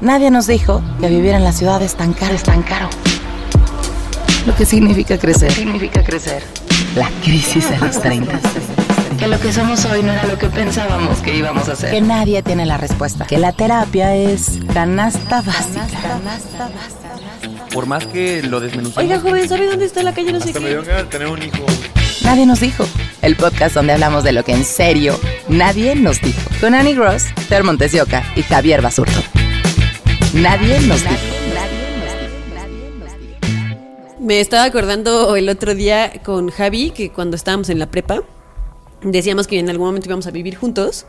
Nadie nos dijo que vivir en la ciudad es tan caro. Es tan caro. Lo que significa crecer. significa crecer. La crisis de los 30. Que lo que somos hoy no era lo que pensábamos que íbamos a hacer. Que nadie tiene la respuesta. Que la terapia es canasta básica. Canasta básica. Por más que lo desmenucemos. Oiga, joven, ¿sabe dónde está la calle no sé Hasta me qué? dio ganas de tener un hijo. Nadie nos dijo. El podcast donde hablamos de lo que en serio nadie nos dijo. Con Annie Gross, Ter Montesioca y Javier Basurto. Nadie nos dijo. Me estaba acordando el otro día con Javi que cuando estábamos en la prepa decíamos que en algún momento íbamos a vivir juntos,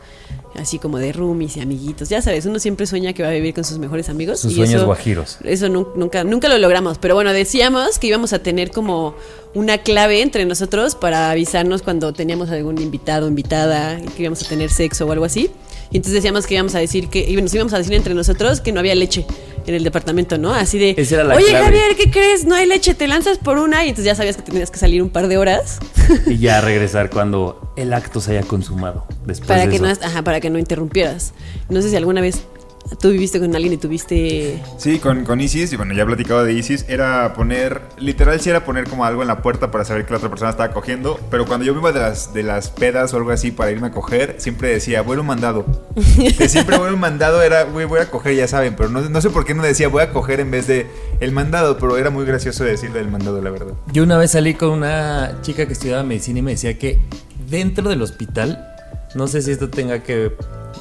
así como de roomies y amiguitos. Ya sabes, uno siempre sueña que va a vivir con sus mejores amigos. Sus y sueños eso- guajiros. Eso nu- nunca, nunca lo logramos. Pero bueno, decíamos que íbamos a tener como una clave entre nosotros para avisarnos cuando teníamos algún invitado, invitada, que íbamos a tener sexo o algo así. Y entonces decíamos que íbamos a decir que, y nos íbamos a decir entre nosotros que no había leche en el departamento, ¿no? Así de, Esa era la oye clave. Javier, ¿qué crees? No hay leche, te lanzas por una y entonces ya sabías que tenías que salir un par de horas Y ya regresar cuando el acto se haya consumado. Después para de que, eso. no, ajá, para que no interrumpieras. No sé si alguna vez tú viviste con alguien y tuviste... Sí, con, con Isis, y bueno, ya he platicado de Isis, era poner, literal sí era poner como algo en la puerta para saber que la otra persona estaba cogiendo, pero cuando yo me iba de las, de las pedas o algo así para irme a coger, siempre decía, voy a un mandado. que siempre voy a un mandado era, güey, voy a coger, ya saben, pero no, no sé por qué no decía voy a coger en vez de el mandado, pero era muy gracioso decirle el mandado, la verdad. Yo una vez salí con una chica que estudiaba medicina y me decía que dentro del hospital, no sé si esto tenga que.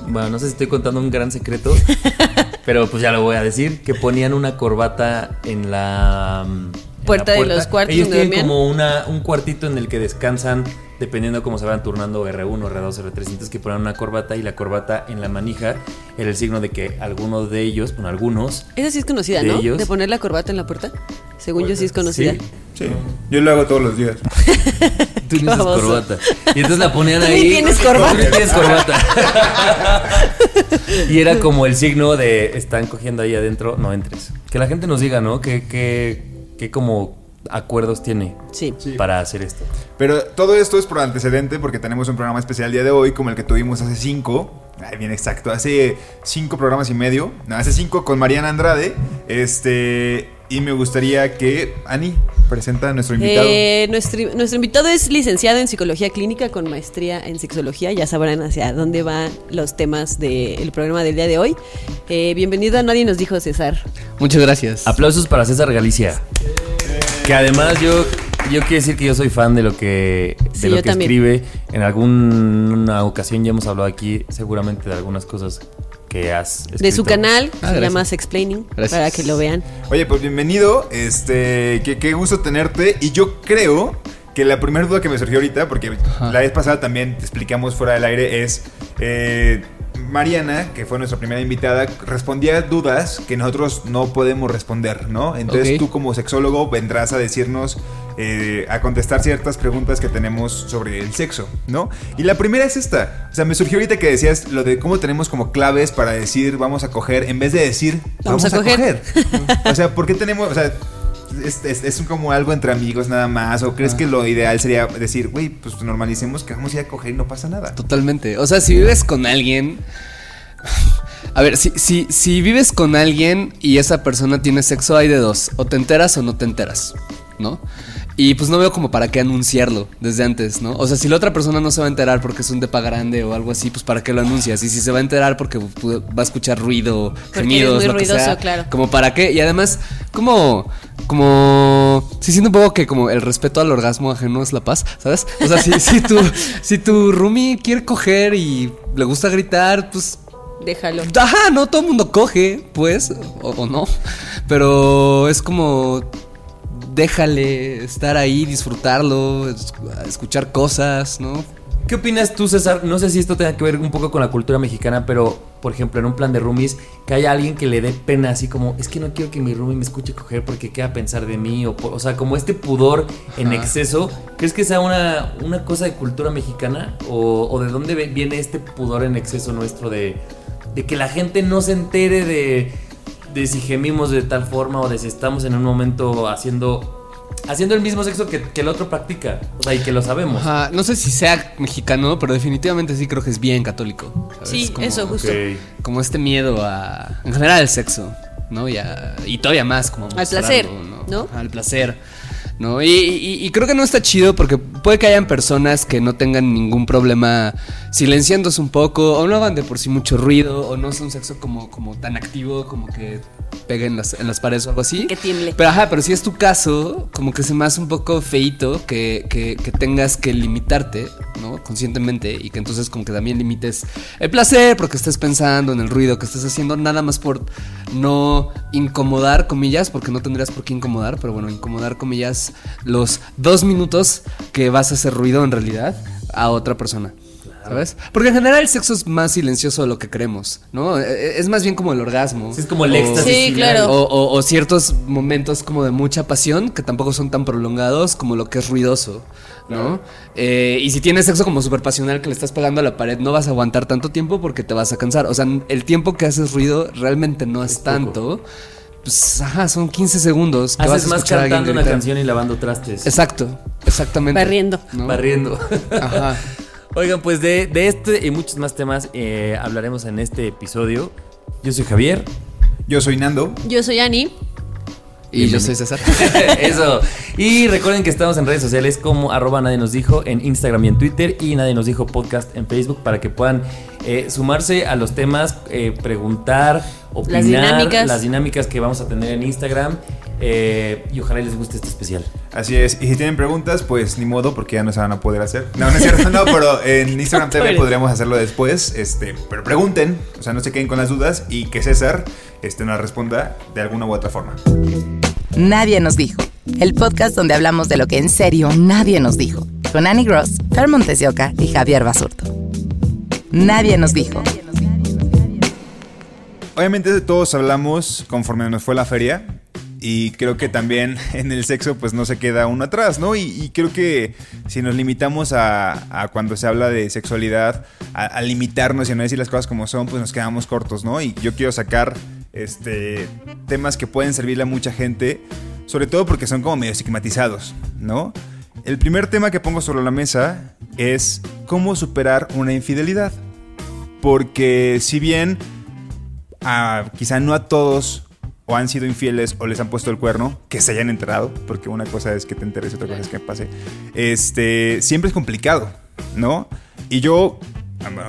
Bueno, no sé si estoy contando un gran secreto, pero pues ya lo voy a decir: que ponían una corbata en la. mm, la Puerta de los cuartos Ellos tienen como una, un cuartito en el que descansan, dependiendo cómo se van turnando R1, R2, R3. Entonces que ponían una corbata y la corbata en la manija era el signo de que algunos de ellos, bueno, algunos. Esa sí es conocida, ¿De ¿no? ellos? De poner la corbata en la puerta. Según yo sí es conocida. Sí, Sí, yo lo hago todos los días. Tú no usas corbata. Y entonces la ponían Tú ni ahí. tienes corbata. Tú tienes corbata. y era como el signo de están cogiendo ahí adentro, no entres. Que la gente nos diga, ¿no? Que, que, que como acuerdos tiene Sí. para hacer esto. Pero todo esto es por antecedente porque tenemos un programa especial el día de hoy como el que tuvimos hace cinco. Ay, bien exacto, hace cinco programas y medio. No, hace cinco con Mariana Andrade. Este. Y me gustaría que Ani presenta a nuestro invitado. Eh, nuestro, nuestro invitado es licenciado en psicología clínica con maestría en sexología. Ya sabrán hacia dónde van los temas del programa del día de hoy. Eh, bienvenido a Nadie nos dijo César. Muchas gracias. Aplausos para César Galicia. Que además yo, yo quiero decir que yo soy fan de lo que, de Sí, lo que también. escribe. En alguna ocasión ya hemos hablado aquí seguramente de algunas cosas que has De su escrito. canal, Ah, se llama gracias. Sexplaining, Gracias. para que lo vean. Oye, pues bienvenido. Este. Qué, qué gusto tenerte. Y yo creo que la primera duda que me surgió ahorita, porque la vez pasada también te explicamos fuera del aire, es. eh, Mariana, que fue nuestra primera invitada, respondía dudas que nosotros no podemos responder, ¿no? Entonces tú como sexólogo vendrás a decirnos, eh, a contestar ciertas preguntas que tenemos sobre el sexo, ¿no? Y la primera es esta. O sea, me surgió ahorita que decías lo de cómo tenemos como claves para decir vamos a coger, en vez de decir Vamos vamos, a a, coger. coger. o sea, ¿por qué tenemos, o sea, es, es- es como algo entre amigos nada más? ¿O crees que lo ideal sería decir, güey, pues normalicemos que vamos a ir a coger y no pasa nada? Totalmente. O sea, si vives con alguien. A ver, si, si, si vives con alguien y esa persona tiene sexo, hay de dos. O te enteras o no te enteras, ¿no? Y pues no veo como para qué anunciarlo desde antes, ¿no? O sea, si la otra persona no se va a enterar porque es un depa grande o algo así, pues para qué lo anuncias. Y si se va a enterar porque va a escuchar ruido, gemidos, eres muy lo que ruidoso, sea, claro. como para qué. Y además, como, como, sí siento un poco que como el respeto al orgasmo ajeno es la paz, ¿sabes? O sea, si, si tu, si tu roomie quiere coger y le gusta gritar, pues Déjalo. Ajá, no todo el mundo coge, pues, o, o no. Pero es como. Déjale estar ahí, disfrutarlo, es- escuchar cosas, ¿no? ¿Qué opinas tú, César? No sé si esto tenga que ver un poco con la cultura mexicana, pero, por ejemplo, en un plan de roomies, que haya alguien que le dé pena así como, es que no quiero que mi roomie me escuche coger porque qué va a pensar de mí, o, o sea, como este pudor en exceso, ¿crees que sea una, una cosa de cultura mexicana? ¿O, o de dónde viene este pudor en exceso nuestro de, de que la gente no se entere de, de si gemimos de tal forma o de si estamos en un momento haciendo... Haciendo el mismo sexo que, que el otro practica. O sea, y que lo sabemos. Ajá, no sé si sea mexicano, pero definitivamente sí creo que es bien católico. ¿sabes? Sí, Como- eso, justo. Como este miedo a. En general al sexo, ¿no? Y, a- y todavía más como. Al placer, ¿no? Al placer. ¿No? Y, y- y creo que no está chido porque puede que hayan personas que no tengan ningún problema silenciándose un poco, o no hagan de por sí mucho ruido, o no es un sexo como, como tan activo, como que peguen en las, en las paredes o algo así. Que tiemble. Pero ajá, pero si es tu caso, como que se me hace un poco feito que, que- que tengas que limitarte, ¿no? Conscientemente, y que entonces como que también limites el placer, porque estés pensando en el ruido que estás haciendo, nada más por no incomodar, comillas, porque no tendrías por qué incomodar, pero bueno, incomodar, comillas, los dos minutos que vas a hacer ruido en realidad a otra persona. ¿Sabes? Porque en general el sexo es más silencioso de lo que creemos, ¿no? Eh, Es más bien como el orgasmo. Sí, es como el O- éxtasis. Sí, final. claro. o, o- o ciertos momentos como de mucha pasión que tampoco son tan prolongados como lo que es ruidoso, ¿no? Eh, y si tienes sexo como súper pasional que le estás pegando a la pared, no vas a aguantar tanto tiempo porque te vas a cansar. O sea, el tiempo que haces ruido realmente no es, tanto. Pues, ajá, son 15 segundos. que vas Haces a más escuchar a alguien cantando una canción y lavando trastes. Exacto, exactamente. Barriendo. ¿no? Barriendo. Ajá. Oigan, pues de, de este y muchos más temas eh, hablaremos en este episodio. Yo soy Javier. Yo soy Nando. Yo soy Ani. Y yo soy César. Eso. Y recuerden que estamos en redes sociales como arroba nadie nos dijo en Instagram y en Twitter y nadie nos dijo podcast en Facebook para que puedan eh, sumarse a los temas, eh, preguntar, opinar, dinámicas. las dinámicas que vamos a tener en Instagram eh, y ojalá les guste este especial. Así es. Y si tienen preguntas, pues ni modo, porque ya no se van a poder hacer. No, no es cierto, no, pero en Instagram TV podríamos hacerlo después. Este, pero pregunten, o sea, no se queden con las dudas y que César este, nos responda de alguna u otra forma. Nadie nos dijo. El podcast donde hablamos de lo que en serio nadie nos dijo. Con Annie Gross, Fer Montes de Oca y Javier Basurto. Nadie nos dijo. Obviamente todos hablamos conforme nos fue la feria. Y creo que también en el sexo pues no se queda uno atrás, ¿no? Y, creo que si nos limitamos a, cuando se habla de sexualidad, a, limitarnos y a no decir las cosas como son, pues nos quedamos cortos, ¿no? Y yo quiero sacar este, temas que pueden servirle a mucha gente, sobre todo porque son como medio estigmatizados, ¿no? El primer tema que pongo sobre la mesa es cómo superar una infidelidad. Porque si bien a, quizá no a todos o han sido infieles o les han puesto el cuerno, que se hayan enterado, porque una cosa es que te enteres y otra cosa es que pase, este, siempre es complicado, ¿no? Y yo,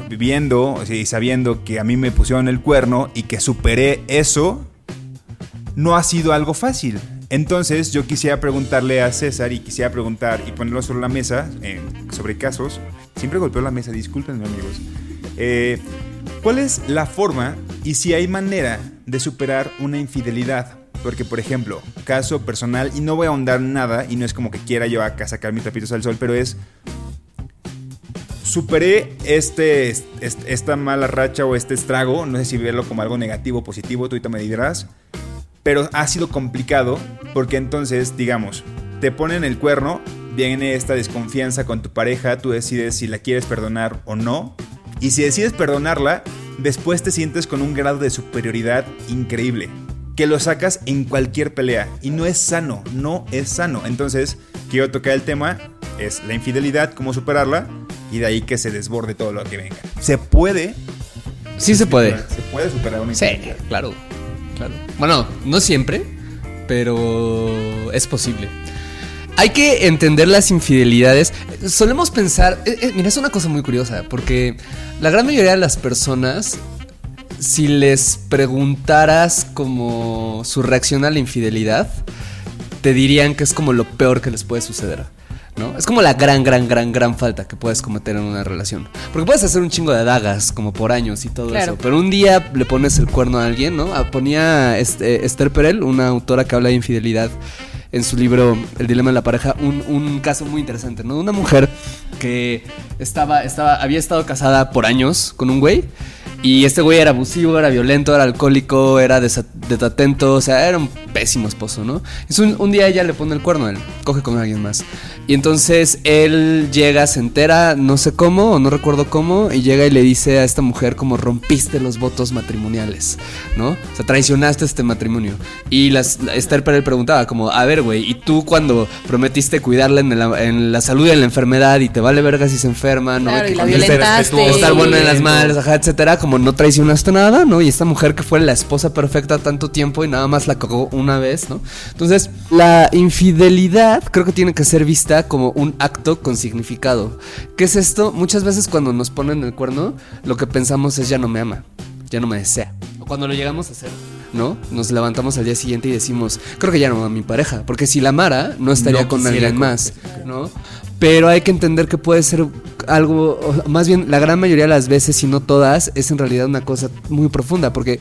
viviendo y sabiendo que a mí me pusieron el cuerno y que superé eso, no ha sido algo fácil. Entonces yo quisiera preguntarle a César y quisiera preguntar y ponerlo sobre la mesa, eh, sobre casos, siempre golpeo la mesa, discúlpenme amigos, Eh, ¿cuál es la forma y si hay manera de superar una infidelidad? Porque, por ejemplo, caso personal, y no voy a ahondar nada, y no es como que quiera yo acá sacar mis tapitos al sol, pero es superé este, est- esta mala racha o este estrago, no sé si verlo como algo negativo o positivo, tú ahorita me dirás, pero ha sido complicado porque entonces, digamos, te ponen el cuerno, viene esta desconfianza con tu pareja, tú decides si la quieres perdonar o no, y si decides perdonarla, después te sientes con un grado de superioridad increíble. Que lo sacas en cualquier pelea. Y no es sano, no es sano. Entonces, quiero tocar el tema, es la infidelidad, cómo superarla, y de ahí que se desborde todo lo que venga. Se puede. Sí se puede. Se puede superar una Sí, infidelidad. claro, claro. Bueno, no siempre, pero es posible. Hay que entender las infidelidades. Solemos pensar, eh, eh, mira, es una cosa muy curiosa, porque la gran mayoría de las personas, si les preguntaras como su reacción a la infidelidad, te dirían que es como lo peor que les puede suceder. ¿No? Es como la gran, gran, gran, gran falta que puedes cometer en una relación. Porque puedes hacer un chingo de dagas como por años y todo Claro. eso. Pero un día le pones el cuerno a alguien, ¿no? Ah, Ponía este, Esther Perel, una autora que habla de infidelidad en su libro El dilema de la pareja un, un caso muy interesante, ¿no? Una mujer que estaba, estaba, había estado casada por años con un güey. Y este güey era abusivo, era violento, era alcohólico, era desa- desatento, o sea, era un pésimo esposo, ¿no? Es un, un día ella le pone el cuerno, él coge con alguien más. Y entonces él llega, se entera, no sé cómo, o no recuerdo cómo, y llega y le dice a esta mujer como rompiste los votos matrimoniales, ¿no? O sea, traicionaste este matrimonio. Y las, la- Esther Perel preguntaba como, a ver, güey, ¿y tú cuando prometiste cuidarla en la, en la salud y en la enfermedad y te vale verga si se enferma, ¿no? Claro, Que y la violentaste. estar bueno en las malas, ajá, etcétera, como no traicionaste nada, ¿no? Y esta mujer que fue la esposa perfecta tanto tiempo y nada más la cagó una vez, ¿no? Entonces, la infidelidad creo que tiene que ser vista como un acto con significado. ¿Qué es esto? Muchas veces cuando nos ponen el cuerno, lo que pensamos es ya no me ama, ya no me desea. O cuando lo llegamos a hacer. ¿No? Nos levantamos al día siguiente y decimos, creo que ya no a mi pareja, porque si la amara, no estaría No con alguien más, ¿no? Pero hay que entender que puede ser algo, más bien la gran mayoría de las veces, si no todas, es en realidad una cosa muy profunda, porque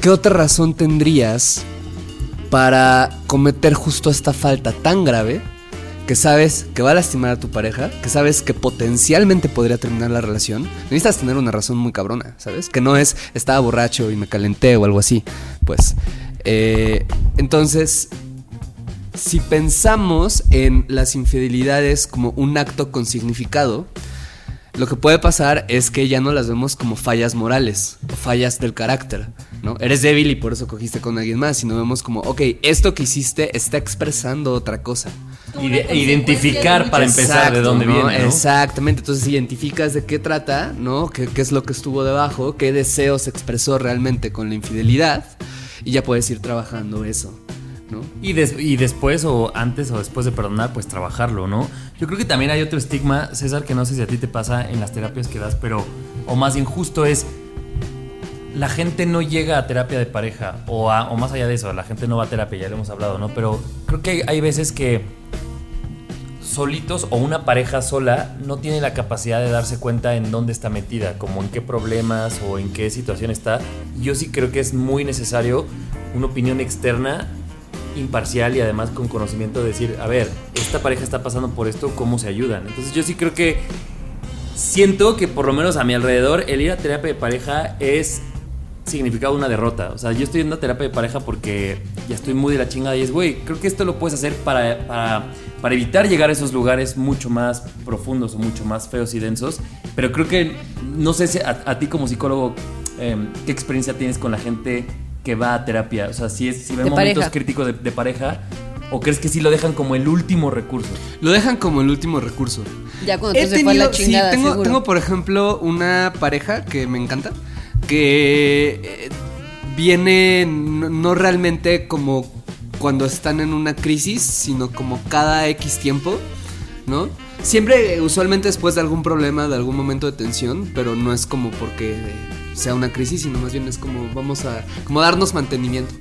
¿qué otra razón tendrías para cometer justo esta falta tan grave que sabes que va a lastimar a tu pareja, que sabes que potencialmente podría terminar la relación? Necesitas tener una razón muy cabrona, ¿sabes? Que no es estaba borracho y me calenté o algo así, pues. eh, entonces, si pensamos en las infidelidades como un acto con significado, lo que puede pasar es que ya no las vemos como fallas morales o fallas del carácter, ¿no? Eres débil y por eso cogiste con alguien más, sino vemos como, ok, esto que hiciste está expresando otra cosa. Ide- identificar para empezar de dónde ¿no? viene, ¿no? Exactamente, entonces identificas de qué trata, ¿no? ¿Qué, qué es lo que estuvo debajo, qué deseo se expresó realmente con la infidelidad y ya puedes ir trabajando eso, ¿no? Y, des- y después o antes o después de perdonar, pues trabajarlo, ¿no? Yo creo que también hay otro estigma, César, que no sé si a ti te pasa en las terapias que das, pero, o más bien justo es, la gente no llega a terapia de pareja, o, a- o más allá de eso, la gente no va a terapia, ya lo hemos hablado, ¿no? Pero creo que hay, hay veces que solitos o una pareja sola no tiene la capacidad de darse cuenta en dónde está metida, como en qué problemas o en qué situación está. Yo sí creo que es muy necesario una opinión externa, imparcial y además con conocimiento de decir, a ver, esta pareja está pasando por esto, ¿cómo se ayudan? Entonces yo sí creo que siento que por lo menos a mi alrededor el ir a terapia de pareja es significado una derrota. O sea, yo estoy yendo a terapia de pareja porque ya estoy muy de la chingada y es, güey, creo que esto lo puedes hacer para, para, para evitar llegar a esos lugares mucho más profundos o mucho más feos y densos. Pero creo que, no sé si a, a ti como psicólogo, eh, ¿qué experiencia tienes con la gente que va a terapia? O sea, si, es, si ven momentos pareja. críticos de, de pareja. ¿O crees que sí lo dejan como el último recurso? Lo dejan como el último recurso. Ya cuando se fue a la tenido- sí, chingada, tengo, seguro. tengo, por ejemplo, una pareja que me encanta, que eh, viene no, realmente como cuando están en una crisis, sino como cada X tiempo, ¿no? Siempre, usualmente después de algún problema, de algún momento de tensión, pero no es como porque eh, sea una crisis, sino más bien es como vamos a como darnos mantenimiento,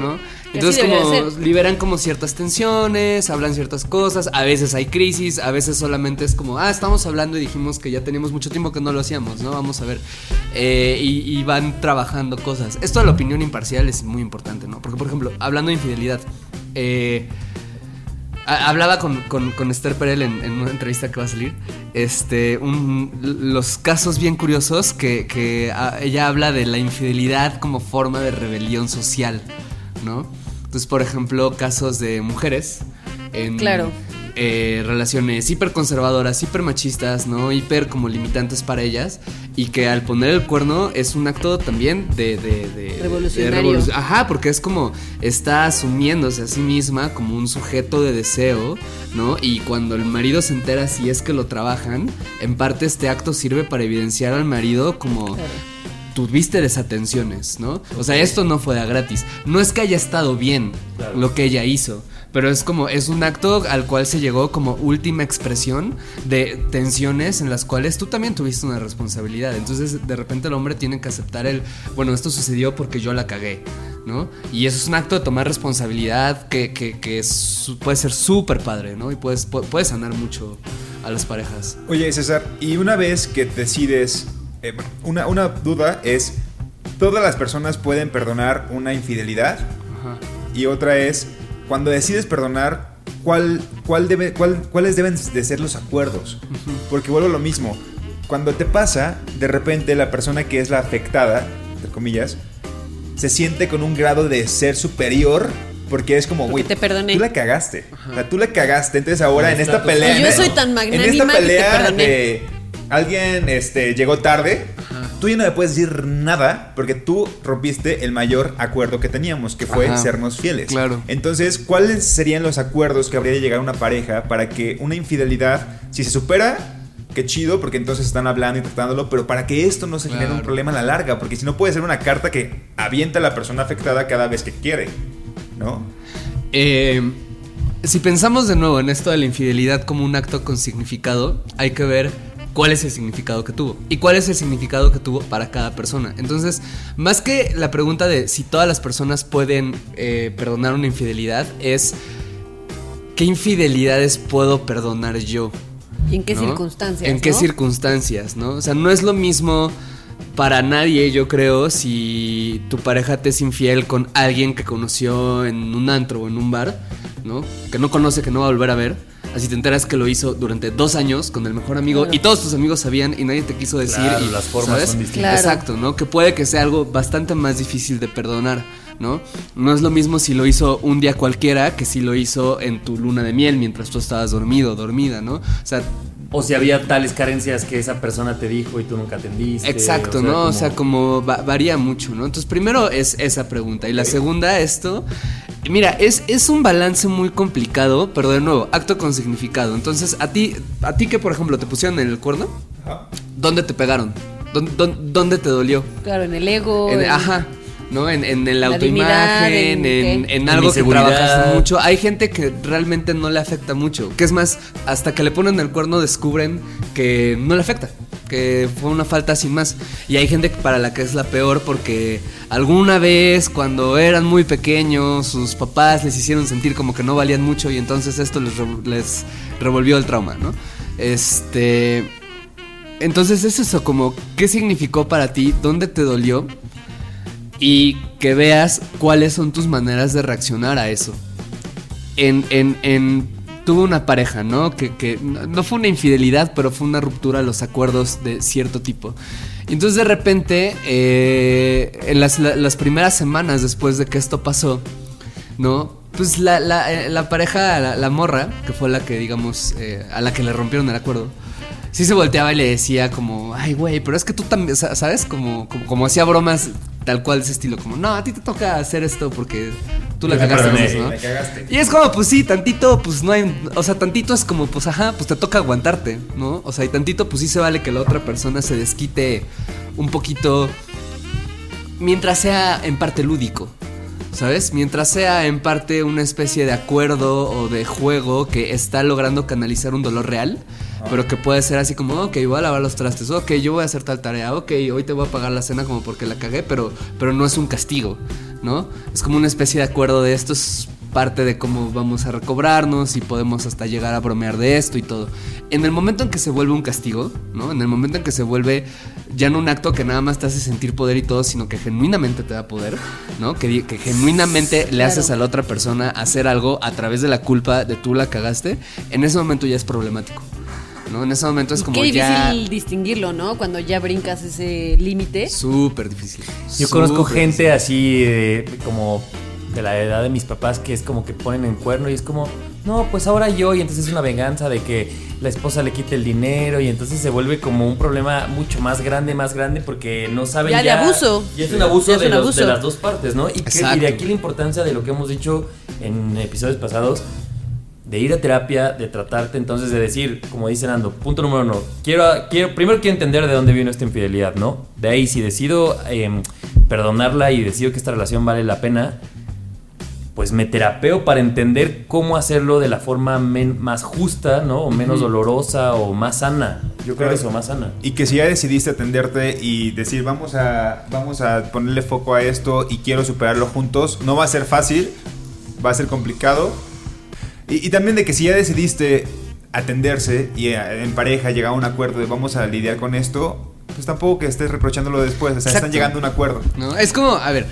¿no? Entonces como liberan como ciertas tensiones, hablan ciertas cosas, a veces hay crisis, a veces solamente es como, ah, estamos hablando y dijimos que ya teníamos mucho tiempo que no lo hacíamos, ¿no? Vamos a ver. Eh, y, y van trabajando cosas. Esto de la opinión imparcial es muy importante, ¿no? Porque, por ejemplo, hablando de infidelidad, eh, Hablaba con, con, con Esther Perel en, una entrevista que va a salir. Este, un- los casos bien curiosos que, que ah, ella habla de la infidelidad como forma de rebelión social, ¿no? Entonces, por ejemplo, casos de mujeres en Claro. Eh, relaciones hiperconservadoras, hipermachistas, ¿no? Hiper como limitantes para ellas. Y que al poner el cuerno es un acto también de... de, de- Revolucionario. de Ajá, porque es como está asumiéndose a sí misma como un sujeto de deseo, ¿no? Y cuando el marido se entera si es que lo trabajan, en parte este acto sirve para evidenciar al marido como tuviste desatenciones, ¿no? O sea, esto no fue de gratis. No es que haya estado bien lo que ella hizo, pero es como, es un acto al cual se llegó como última expresión de tensiones en las cuales tú también tuviste una responsabilidad. Entonces, de repente el hombre tiene que aceptar el, bueno, esto sucedió porque yo la cagué, ¿no? Y eso es un acto de tomar responsabilidad que, que, que es- puede ser súper padre, ¿no? Y puedes, pu- puede sanar mucho a las parejas. Oye, César, y una vez que decides, eh, una, una duda es, ¿todas las personas pueden perdonar una infidelidad? Ajá. Y otra es, cuando decides perdonar, ¿cuál, cuál debe, cuál, ¿cuáles deben de ser los acuerdos? Porque vuelvo a lo mismo. Cuando te pasa, de repente la persona que es la afectada, entre comillas, se siente con un grado de ser superior porque es como, güey, tú la cagaste. O sea, tú la cagaste. Entonces ahora en esta pelea... Y yo en- soy tan En magnánima esta que te pelea de alguien este, llegó tarde, tú ya no me puedes decir nada porque tú rompiste el mayor acuerdo que teníamos, que fue Ajá. sernos fieles. Claro. Entonces, ¿cuáles serían los acuerdos que habría de llegar a una pareja para que una infidelidad, si se supera, qué chido, porque entonces están hablando y tratándolo, pero para que esto no se genere un problema a la larga, porque si no puede ser una carta que avienta a la persona afectada cada vez que quiere, ¿no? Eh, si pensamos de nuevo en esto de la infidelidad como un acto con significado, hay que ver cuál es el significado que tuvo y cuál es el significado que tuvo para cada persona. Entonces, más que la pregunta de si todas las personas pueden eh, perdonar una infidelidad, es qué infidelidades puedo perdonar yo. ¿Y en qué ¿no? circunstancias? ¿En qué no? circunstancias, no? O sea, no es lo mismo para nadie, yo creo, si tu pareja te es infiel con alguien que conoció en un antro o en un bar, ¿no? Que no conoce, que no va a volver a ver. Así te enteras que lo hizo durante dos años con el mejor amigo Claro. y todos tus amigos sabían y nadie te quiso decir. Claro, y, las formas ¿sabes? son distintas. Claro. Exacto, ¿no? Que puede que sea algo bastante más difícil de perdonar, ¿no? No es lo mismo si lo hizo un día cualquiera que si lo hizo en tu luna de miel mientras tú estabas dormido, dormida, ¿no? O sea, O si había tales carencias que esa persona te dijo y tú nunca atendiste. Exacto, ¿no? O sea, como va- varía mucho, ¿no? Entonces, primero es esa pregunta. Y la segunda, esto. Mira, es, es un balance muy complicado, pero de nuevo, acto con significado. Entonces, a ti, a ti que, por ejemplo, te pusieron en el cuerno, ¿dónde te pegaron? ¿Dónde, dónde- dónde te dolió? Claro, en el ego. En- en- ajá. ¿No? En, en, en la, La dignidad, autoimagen, en en, algo que trabajas mucho. Hay gente que realmente no le afecta mucho. Que es más, hasta que le ponen el cuerno descubren que no le afecta. Que fue una falta sin más. Y hay gente para la que es la peor porque alguna vez cuando eran muy pequeños sus papás les hicieron sentir como que no valían mucho y entonces esto les revolvió el trauma, ¿no? Este... Entonces es eso, como, ¿qué significó para ti? ¿Dónde te dolió? Y que veas cuáles son tus maneras de reaccionar a eso. En, tuve una pareja, ¿no? Que, no fue una infidelidad, pero fue una ruptura de los acuerdos de cierto tipo. Y entonces de repente, eh, en las, la- las primeras semanas después de que esto pasó, ¿no? Pues la, eh, pareja, la, la morra, que fue la que, digamos, eh, a la que le rompieron el acuerdo, sí se volteaba y le decía como, ay, güey, pero es que tú también, sa- ¿sabes? Como, como, como hacía bromas tal cual de ese estilo, como, no, a ti te toca hacer esto porque tú la cagaste, perdoné, ¿no? La cagaste. Y es como, pues sí, tantito, pues no hay. O sea, tantito es como, pues ajá, pues te toca aguantarte, ¿no? O sea, y tantito, pues sí se vale que la otra persona se desquite un poquito. Mientras sea en parte lúdico, ¿sabes? Mientras sea en parte una especie de acuerdo o de juego que está logrando canalizar un dolor real. Pero que puede ser así como, ok, voy a lavar los trastes, ok, yo voy a hacer tal tarea, ok, hoy te voy a pagar la cena como porque la cagué, pero, pero no es un castigo, ¿no? Es como una especie de acuerdo de esto es parte de cómo vamos a recobrarnos y podemos hasta llegar a bromear de esto y todo. En el momento en que se vuelve un castigo, ¿no? En el momento en que se vuelve ya no un acto que nada más te hace sentir poder y todo, sino que genuinamente te da poder, ¿no? Que, genuinamente le haces a la otra persona hacer algo a través de la culpa de tú la cagaste, en ese momento ya es problemático, ¿no? En ese momento es como Qué ya... difícil distinguirlo, ¿no? Cuando ya brincas ese límite. Súper difícil. Yo conozco gente así de, como de la edad de mis papás que es como que ponen en cuerno y es como, no, pues ahora yo y entonces es una venganza de que la esposa le quite el dinero y entonces se vuelve como un problema mucho más grande, más grande porque no saben Ya de abuso. Y es un abuso, Ya es de, un los- abuso. de las dos partes, ¿no? Y, que- y de aquí la importancia de lo que hemos dicho en episodios pasados de ir a terapia, de tratarte entonces de decir, como dice Nando, punto número uno, quiero, quiero, primero quiero entender de dónde vino esta infidelidad, ¿no? De ahí, si decido em, perdonarla y decido que esta relación vale la pena, pues me terapeo para entender cómo hacerlo de la forma men- más justa, ¿no? O menos dolorosa o más sana. Yo creo Claro. eso, más sana. Y que si ya decidiste atenderte y decir vamos a, vamos a ponerle foco a esto y quiero superarlo juntos, no va a ser fácil, va a ser complicado. Y, y también de que si ya decidiste atenderse y eh, en pareja llegar a un acuerdo de vamos a lidiar con esto, pues tampoco que estés reprochándolo después, o sea, están llegando a un acuerdo. ¿no? Es como, a ver,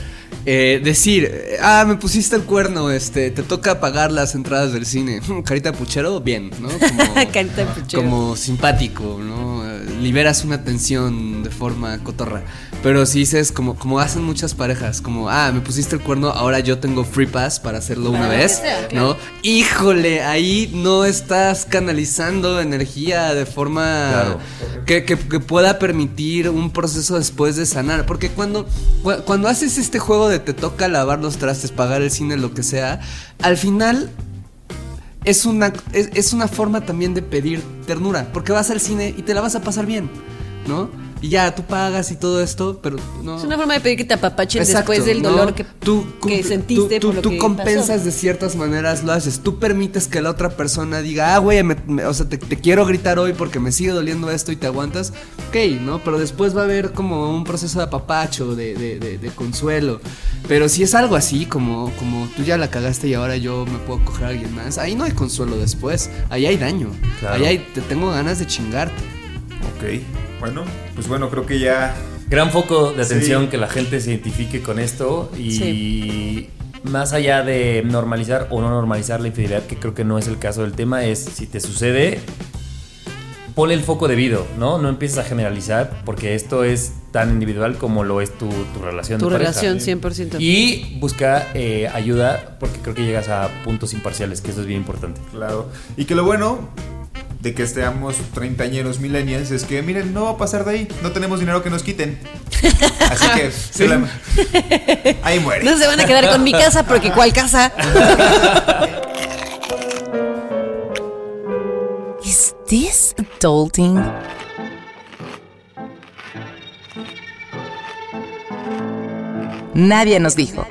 eh, decir, ah, me pusiste el cuerno, este, te toca pagar las entradas del cine. Carita puchero, bien, ¿no? Como, Carita puchero. como simpático, ¿no? Eh, Liberas una tensión de forma cotorra. Pero si dices, como, como hacen muchas parejas, como, ah, me pusiste el cuerno, ahora yo tengo free pass para hacerlo una vez, ¿no? Híjole, ahí no estás canalizando energía de forma Claro. que, que- que pueda permitir un proceso después de sanar. Porque cuando, cu- cuando haces este juego de te toca lavar los trastes, pagar el cine, lo que sea, al final es una, es, es una forma también de pedir ternura. Porque vas al cine y te la vas a pasar bien, ¿no? Y ya, tú pagas y todo esto, pero no. Es una forma de pedir que te apapachen Exacto, después del ¿no? dolor que, tú, que sentiste tú, por lo tú que compensas pasó. de ciertas maneras, lo haces. Tú permites que la otra persona diga, ah, güey, me- me- o sea, te, te quiero gritar hoy porque me sigue doliendo esto y te aguantas. Ok, ¿no? Pero después va a haber como un proceso de apapacho, de, de, de- de consuelo. Pero si es algo así, como, como tú ya la cagaste y ahora yo me puedo coger a alguien más, ahí no hay consuelo después. Ahí hay daño. Claro. Ahí hay, te tengo ganas de chingarte. Ok, bueno, pues bueno, creo que ya Gran foco de atención Sí. que la gente se identifique con esto y más allá de normalizar o no normalizar la infidelidad, que creo que no es el caso del tema, es si te sucede, ponle el foco debido, ¿no? No empieces a generalizar porque esto es tan individual como lo es tu, tu relación. Tu de pareja. relación, 100%. Y busca eh, ayuda porque creo que llegas a puntos imparciales, que eso es bien importante. Claro. Y que lo bueno de que estemos treintañeros millennials es que, miren, no va a pasar de ahí. No tenemos dinero que nos quiten. Así que, se la- ahí muere. No se van a quedar con mi casa porque ¿cuál casa? Is this adulting? Nadie nos dijo.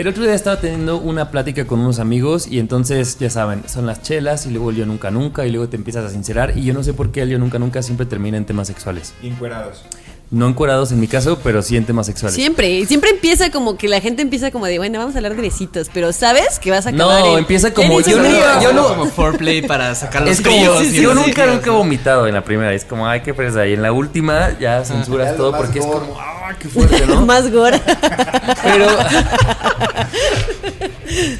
El otro día estaba teniendo una plática con unos amigos y entonces, ya saben, son las chelas y luego el yo nunca nunca y luego te empiezas a sincerar y yo no sé por qué el yo nunca nunca siempre termina en temas sexuales. Encuerados. No encuerados en mi caso, pero sí en temas sexuales. Siempre, siempre empieza como que la gente empieza como de, bueno, vamos a hablar de besitos, pero sabes que vas a acabar No, en- empieza como, yo no- insomnio. yo no- Como foreplay para sacar los Es como, fríos. sí, y sí, yo nunca, nunca he vomitado en la primera. Es como, ay, qué fresa. Y en la última ya censuras Ya todo porque es como, ah, qué fuerte, ¿no? Más gore. Pero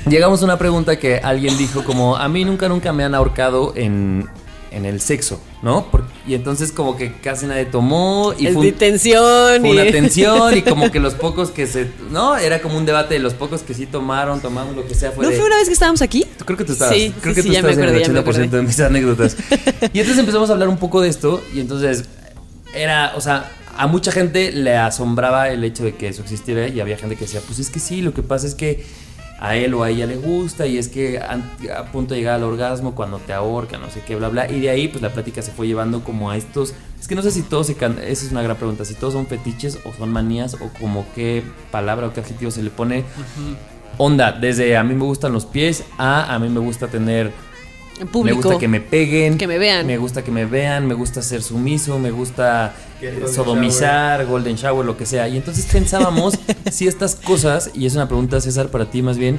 llegamos a una pregunta que alguien dijo como, a mí nunca, nunca me han ahorcado en, en el sexo, ¿no? Y entonces como que casi nadie tomó y Es fue, de un- tensión. fue una tensión y como que los pocos que se... No, era como un debate de los pocos que sí tomaron, tomamos lo que sea. Fue ¿No de- fue una vez que estábamos aquí? Creo que tú estabas. Sí, creo sí, que sí, tú acordé, ya en me el 80% acordé. de mis anécdotas. y entonces empezamos a hablar un poco de esto. Y entonces era, o sea, a mucha gente le asombraba el hecho de que eso existiera. Y había gente que decía, pues es que sí, lo que pasa es que a él o a ella le gusta. Y es que a, punto de llegar al orgasmo cuando te ahorca, no sé qué, bla, bla. Y de ahí, pues la plática se fue llevando como a estos. Es que no sé si todos se can- Esa es una gran pregunta. Si todos son fetiches o son manías o como qué palabra o qué adjetivo se le pone. Onda, desde a mí me gustan los pies a a mí me gusta tener En público. me gusta que me peguen, Que me vean. me gusta que me vean, me gusta ser sumiso, me gusta eh, sodomizar, golden shower, lo que sea. Y entonces pensábamos si estas cosas, y es una pregunta César para ti más bien,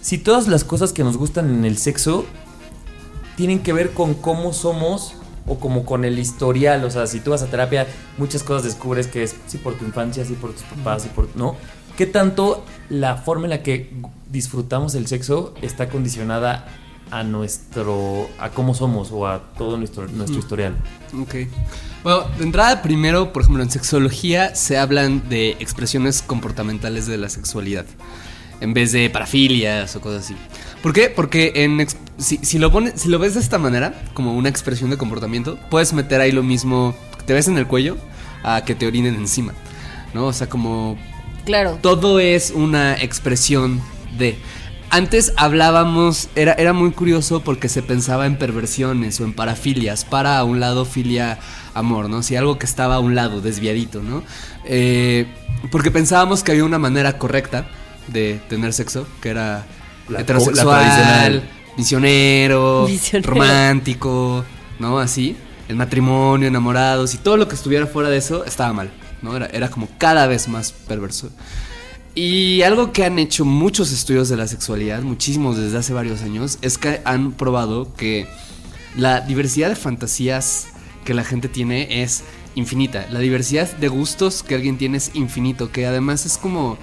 si todas las cosas que nos gustan en el sexo tienen que ver con cómo somos o como con el historial, o sea, si tú vas a terapia, muchas cosas descubres que es sí por tu infancia, sí por tus papás, sí por no. ¿Qué tanto la forma en la que disfrutamos el sexo está condicionada a nuestro a cómo somos o a todo nuestro nuestro historial? Ok. Bueno, de entrada, primero, por ejemplo, en sexología se hablan de expresiones comportamentales de la sexualidad. En vez de parafilias o cosas así. ¿Por qué? Porque en ex- si, si lo pones, si lo ves de esta manera, como una expresión de comportamiento, puedes meter ahí lo mismo que te ves en el cuello a que te orinen encima. ¿No? O sea, como Claro. todo es una expresión de. Antes hablábamos, era, era muy curioso porque se pensaba en perversiones o en parafilias, para a un lado filia amor, ¿no? Si algo que estaba a un lado, desviadito, ¿no? Eh, porque pensábamos que había una manera correcta de tener sexo, que era La- heterosexual, la misionero, Misionero. romántico, ¿no? Así, el matrimonio, enamorados y todo lo que estuviera fuera de eso estaba mal, ¿no? Era, era como cada vez más perverso. Y algo que han hecho muchos estudios de la sexualidad, muchísimos desde hace varios años, es que han probado que la diversidad de fantasías que la gente tiene es infinita. La diversidad de gustos que alguien tiene es infinito, que además es como,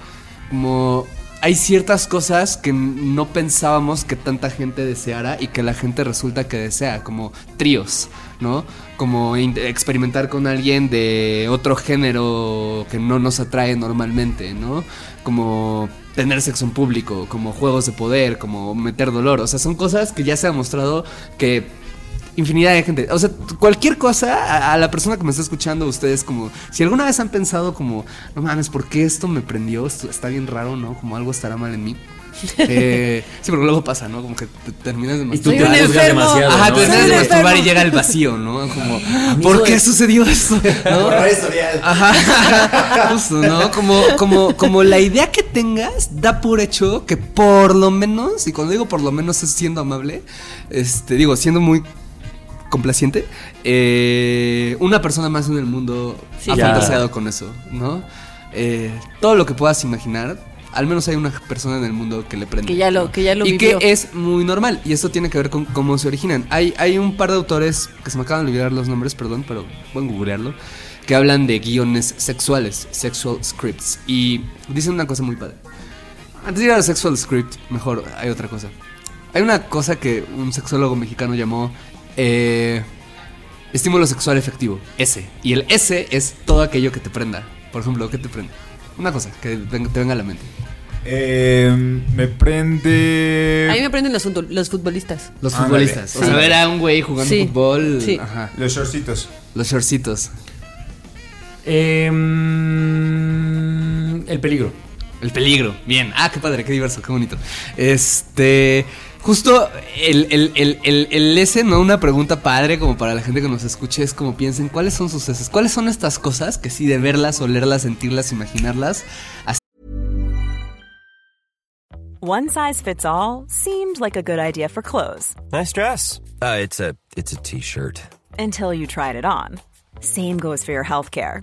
como hay ciertas cosas que no pensábamos que tanta gente deseara y que la gente resulta que desea, como tríos, ¿no? Como experimentar con alguien de otro género que no nos atrae normalmente, ¿no? Como tener sexo en público, como juegos de poder, como meter dolor, o sea, son cosas que ya se ha mostrado que infinidad de gente. O sea, cualquier cosa, a, la persona que me está escuchando, ustedes como, si alguna vez han pensado como, no mames, ¿por qué esto me prendió? Está bien raro, ¿no? Como algo estará mal en mí. Eh, sí, porque luego pasa, ¿no? Como que te terminas de Y tú te juzgas enfermo. demasiado. Ajá, ¿no? te terminas de masturbar y llega el vacío, ¿no? Como, ¿por qué sucedió esto? ¿No? Ajá, justo, ¿no? Como, como, como la idea que tengas da por hecho que por lo menos, y cuando digo por lo menos es siendo amable, este, digo, siendo muy complaciente, eh, una persona más en el mundo Sí. ha Ya. fantaseado con eso, ¿no? Eh, todo lo que puedas imaginar, al menos hay una persona en el mundo que le prende. Que ya lo- ¿no? que ya lo Y vivió. que es muy normal, y esto tiene que ver con cómo se originan. Hay, hay un par de autores, que se me acaban de olvidar los nombres, perdón, pero pueden googlearlo, que hablan de guiones sexuales, sexual scripts, y dicen una cosa muy padre. Antes de ir al sexual script, mejor hay otra cosa. Hay una cosa que un sexólogo mexicano llamó eh, estímulo sexual efectivo, S. Y el S es todo aquello que te prenda. Por ejemplo, ¿qué te prende? Una cosa que te venga a la mente. Eh, me prende. A mí me aprenden los, los futbolistas. Los futbolistas. O Sí. sea, ver a un güey jugando Sí. fútbol. Sí. Ajá. Los shortcitos. Los shortcitos. Em, el peligro. El peligro. Bien. Ah, qué padre, qué diverso, qué bonito. Este. Justo el, el, el, el, el S, ¿no? Una pregunta padre como para la gente que nos escuche es como piensen, ¿cuáles son sus S? ¿Cuáles son estas cosas que sí de verlas, olerlas, sentirlas, imaginarlas? One size fits all seemed like a good idea for clothes Nice dress. Uh, it's a it's a t-shirt. until you tried it on. Same goes for your healthcare.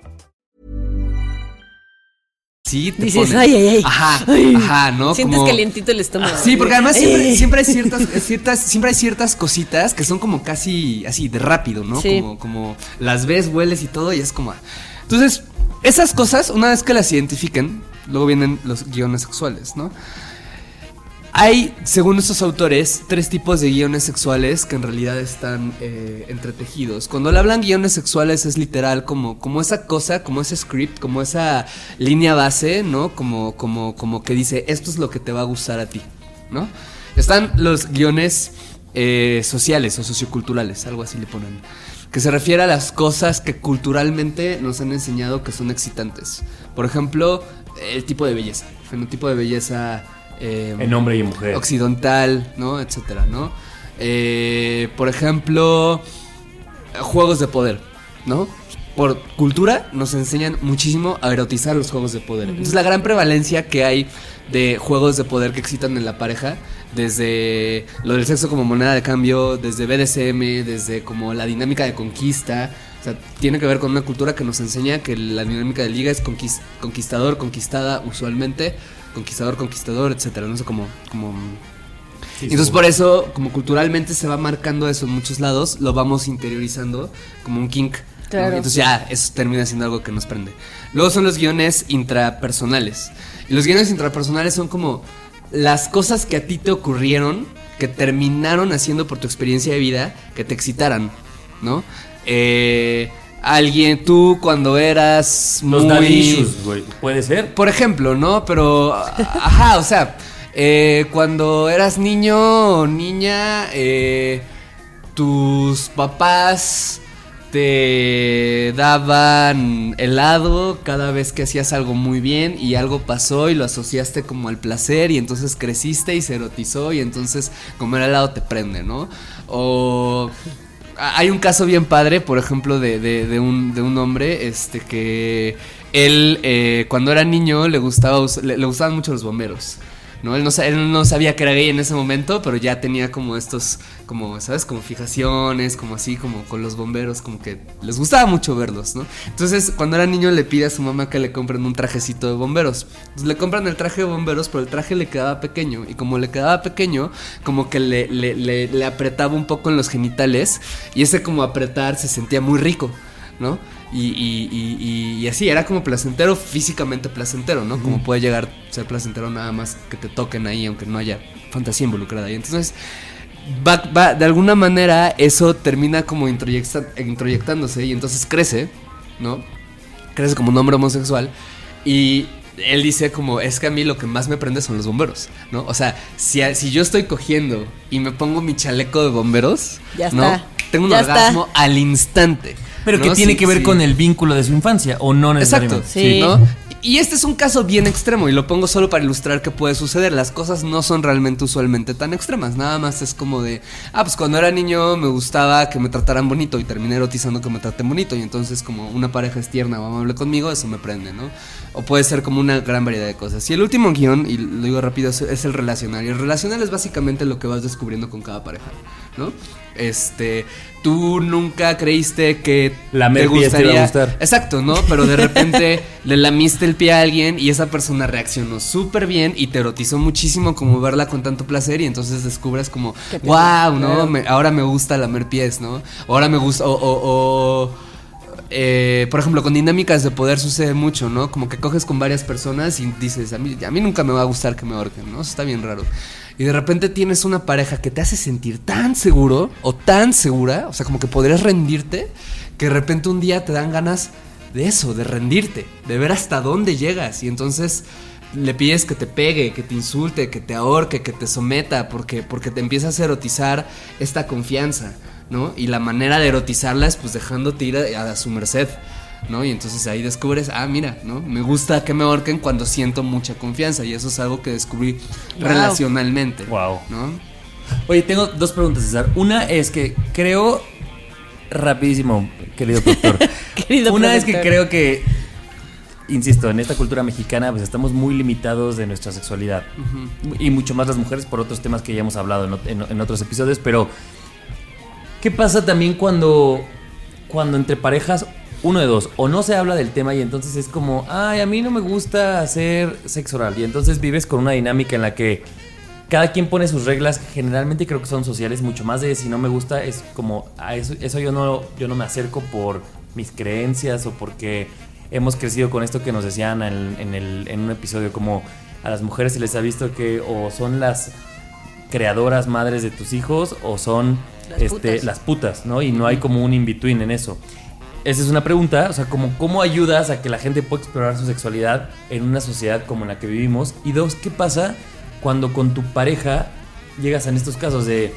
Sí, te Dices, ponen. ay, ay, ay. Ajá, Ay. ajá, ¿no? Sientes Como- calientito el estómago. Sí, porque además siempre, siempre hay ciertas, ciertas, siempre hay ciertas cositas que son como casi así de rápido, ¿no? Sí. Como, como las ves, hueles y todo, y es como. Entonces, esas cosas, una vez que las identifiquen, luego vienen los guiones sexuales, ¿no? Hay, según estos autores, tres tipos de guiones sexuales que en realidad están eh, entretejidos. Cuando le hablan guiones sexuales es literal como, como esa cosa, como ese script, como esa línea base, ¿no? Como, como, como que dice, esto es lo que te va a gustar a ti, ¿no? Están los guiones eh, sociales o socioculturales, algo así le ponen. Que se refiere a las cosas que culturalmente nos han enseñado que son excitantes. Por ejemplo, el tipo de belleza, fenotipo de belleza. Eh, En hombre y mujer. occidental, ¿no? Etcétera, ¿no? Eh, por ejemplo, juegos de poder, ¿no? Por cultura nos enseñan muchísimo a erotizar los juegos de poder. Entonces la gran prevalencia que hay de juegos de poder que excitan en la pareja, desde lo del sexo como moneda de cambio, desde BDSM, desde como la dinámica de conquista, o sea, tiene que ver con una cultura que nos enseña que la dinámica de liga es conquis- conquistador, conquistada usualmente, conquistador, conquistador, etcétera, no sé cómo, como Sí, entonces por eso, como culturalmente se va marcando eso en muchos lados, lo vamos interiorizando como un kink. ¿no? Claro. Entonces ya, eso termina siendo algo que nos prende. Luego son los guiones intrapersonales. Y los guiones intrapersonales son como las cosas que a ti te ocurrieron, que terminaron haciendo por tu experiencia de vida, que te excitaran, ¿no? Eh, alguien, tú cuando eras Los muy... daddy issues, güey. ¿Puede ser? Por ejemplo, ¿no? Pero, ajá, o sea, eh, cuando eras niño o niña, eh, tus papás te daban helado cada vez que hacías algo muy bien y algo pasó y lo asociaste como al placer y entonces creciste y se erotizó y entonces comer helado te prende, ¿no? O hay un caso bien padre, por ejemplo, de, de- de un, de un hombre este, que él, eh, cuando era niño, le, gustaba, us- le, le gustaban mucho los bomberos. ¿No? Él no, él no sabía que era gay en ese momento, pero ya tenía como estos, como, ¿sabes? Como fijaciones, como así, como con los bomberos, como que les gustaba mucho verlos, ¿no? Entonces, cuando era niño le pide a su mamá que le compren un trajecito de bomberos. Entonces, le compran el traje de bomberos, pero el traje le quedaba pequeño. Y como le quedaba pequeño, como que le, le- le- le apretaba un poco en los genitales. Y ese como apretar se sentía muy rico, ¿no? Y, y- y- así, era como placentero, físicamente placentero, ¿no? Como puede llegar a ser placentero nada más que te toquen ahí, aunque no haya fantasía involucrada ahí. Entonces, va, va- de alguna manera eso termina como introyecta- introyectándose y entonces crece, ¿no? Crece como un hombre homosexual y él dice como, es que a mí lo que más me prende son los bomberos, ¿no? O sea, si, si yo estoy cogiendo y me pongo mi chaleco de bomberos, Ya ¿no? está. Tengo un Ya orgasmo al instante. Pero ¿no? que tiene Sí, que ver sí. con el vínculo de su infancia, o no Exacto, necesariamente. Sí. ¿no? Y este es un caso bien extremo y lo pongo solo para ilustrar que puede suceder. Las cosas no son realmente usualmente tan extremas. Nada más es como de, ah, pues cuando era niño me gustaba que me trataran bonito y terminé erotizando que me traten bonito. Y entonces como una pareja es tierna o amable conmigo, eso me prende, ¿no? O puede ser como una gran variedad de cosas. Y el último guion, y lo digo rápido, es- es el relacional. Y el relacional es básicamente lo que vas descubriendo con cada pareja, ¿no? Este, tú nunca creíste que Lamer pies te iba a gustar. Exacto, ¿no? Pero de repente le lamiste el pie a alguien y esa persona reaccionó súper bien y te erotizó muchísimo como verla con tanto placer y entonces descubres como, wow, ¿no? Me- ahora me gusta lamer pies, ¿no? Ahora me gusta, o, o- o, eh, por ejemplo, con dinámicas de poder sucede mucho, ¿no? Como que coges con varias personas y dices, a mí, a mí nunca me va a gustar que me ahorquen, ¿no? Eso está bien raro. Y de repente tienes una pareja que te hace sentir tan seguro o tan segura, o sea, como que podrías rendirte, que de repente un día te dan ganas de eso, de rendirte, de ver hasta dónde llegas. Y entonces le pides que te pegue, que te insulte, que te ahorque, que te someta, porque, porque te empiezas a erotizar esta confianza, ¿no? Y la manera de erotizarla es pues dejándote ir a, a su merced. ¿No? Y entonces ahí descubres, ah, mira, ¿no? Me gusta que me ahorquen cuando siento mucha confianza. Y eso es algo que descubrí Wow. relacionalmente. Wow. ¿No? Oye, tengo dos preguntas, César. Una es que creo, rapidísimo, querido doctor. Querido Una es que creo que, insisto, en esta cultura mexicana, pues estamos muy limitados de nuestra sexualidad. Y mucho más las mujeres por otros temas que ya hemos hablado en- en otros episodios. Pero, ¿qué pasa también cuando, cuando entre parejas, uno de dos, o no se habla del tema y entonces es como, ay, a mí no me gusta hacer sexo oral. Y entonces vives con una dinámica en la que cada quien pone sus reglas, generalmente creo que son sociales, mucho más de si no me gusta, es como, a eso, eso yo, no, yo no me acerco por mis creencias o porque hemos crecido con esto que nos decían en, en el- en un episodio, como a las mujeres se les ha visto que o son las creadoras madres de tus hijos o son Las este, putas. las putas, ¿no? Y no hay como un in-between en eso. Esa es una pregunta, o sea, como, ¿cómo ayudas a que la gente pueda explorar su sexualidad en una sociedad como la que vivimos? Y dos, ¿qué pasa cuando con tu pareja llegas en estos casos de...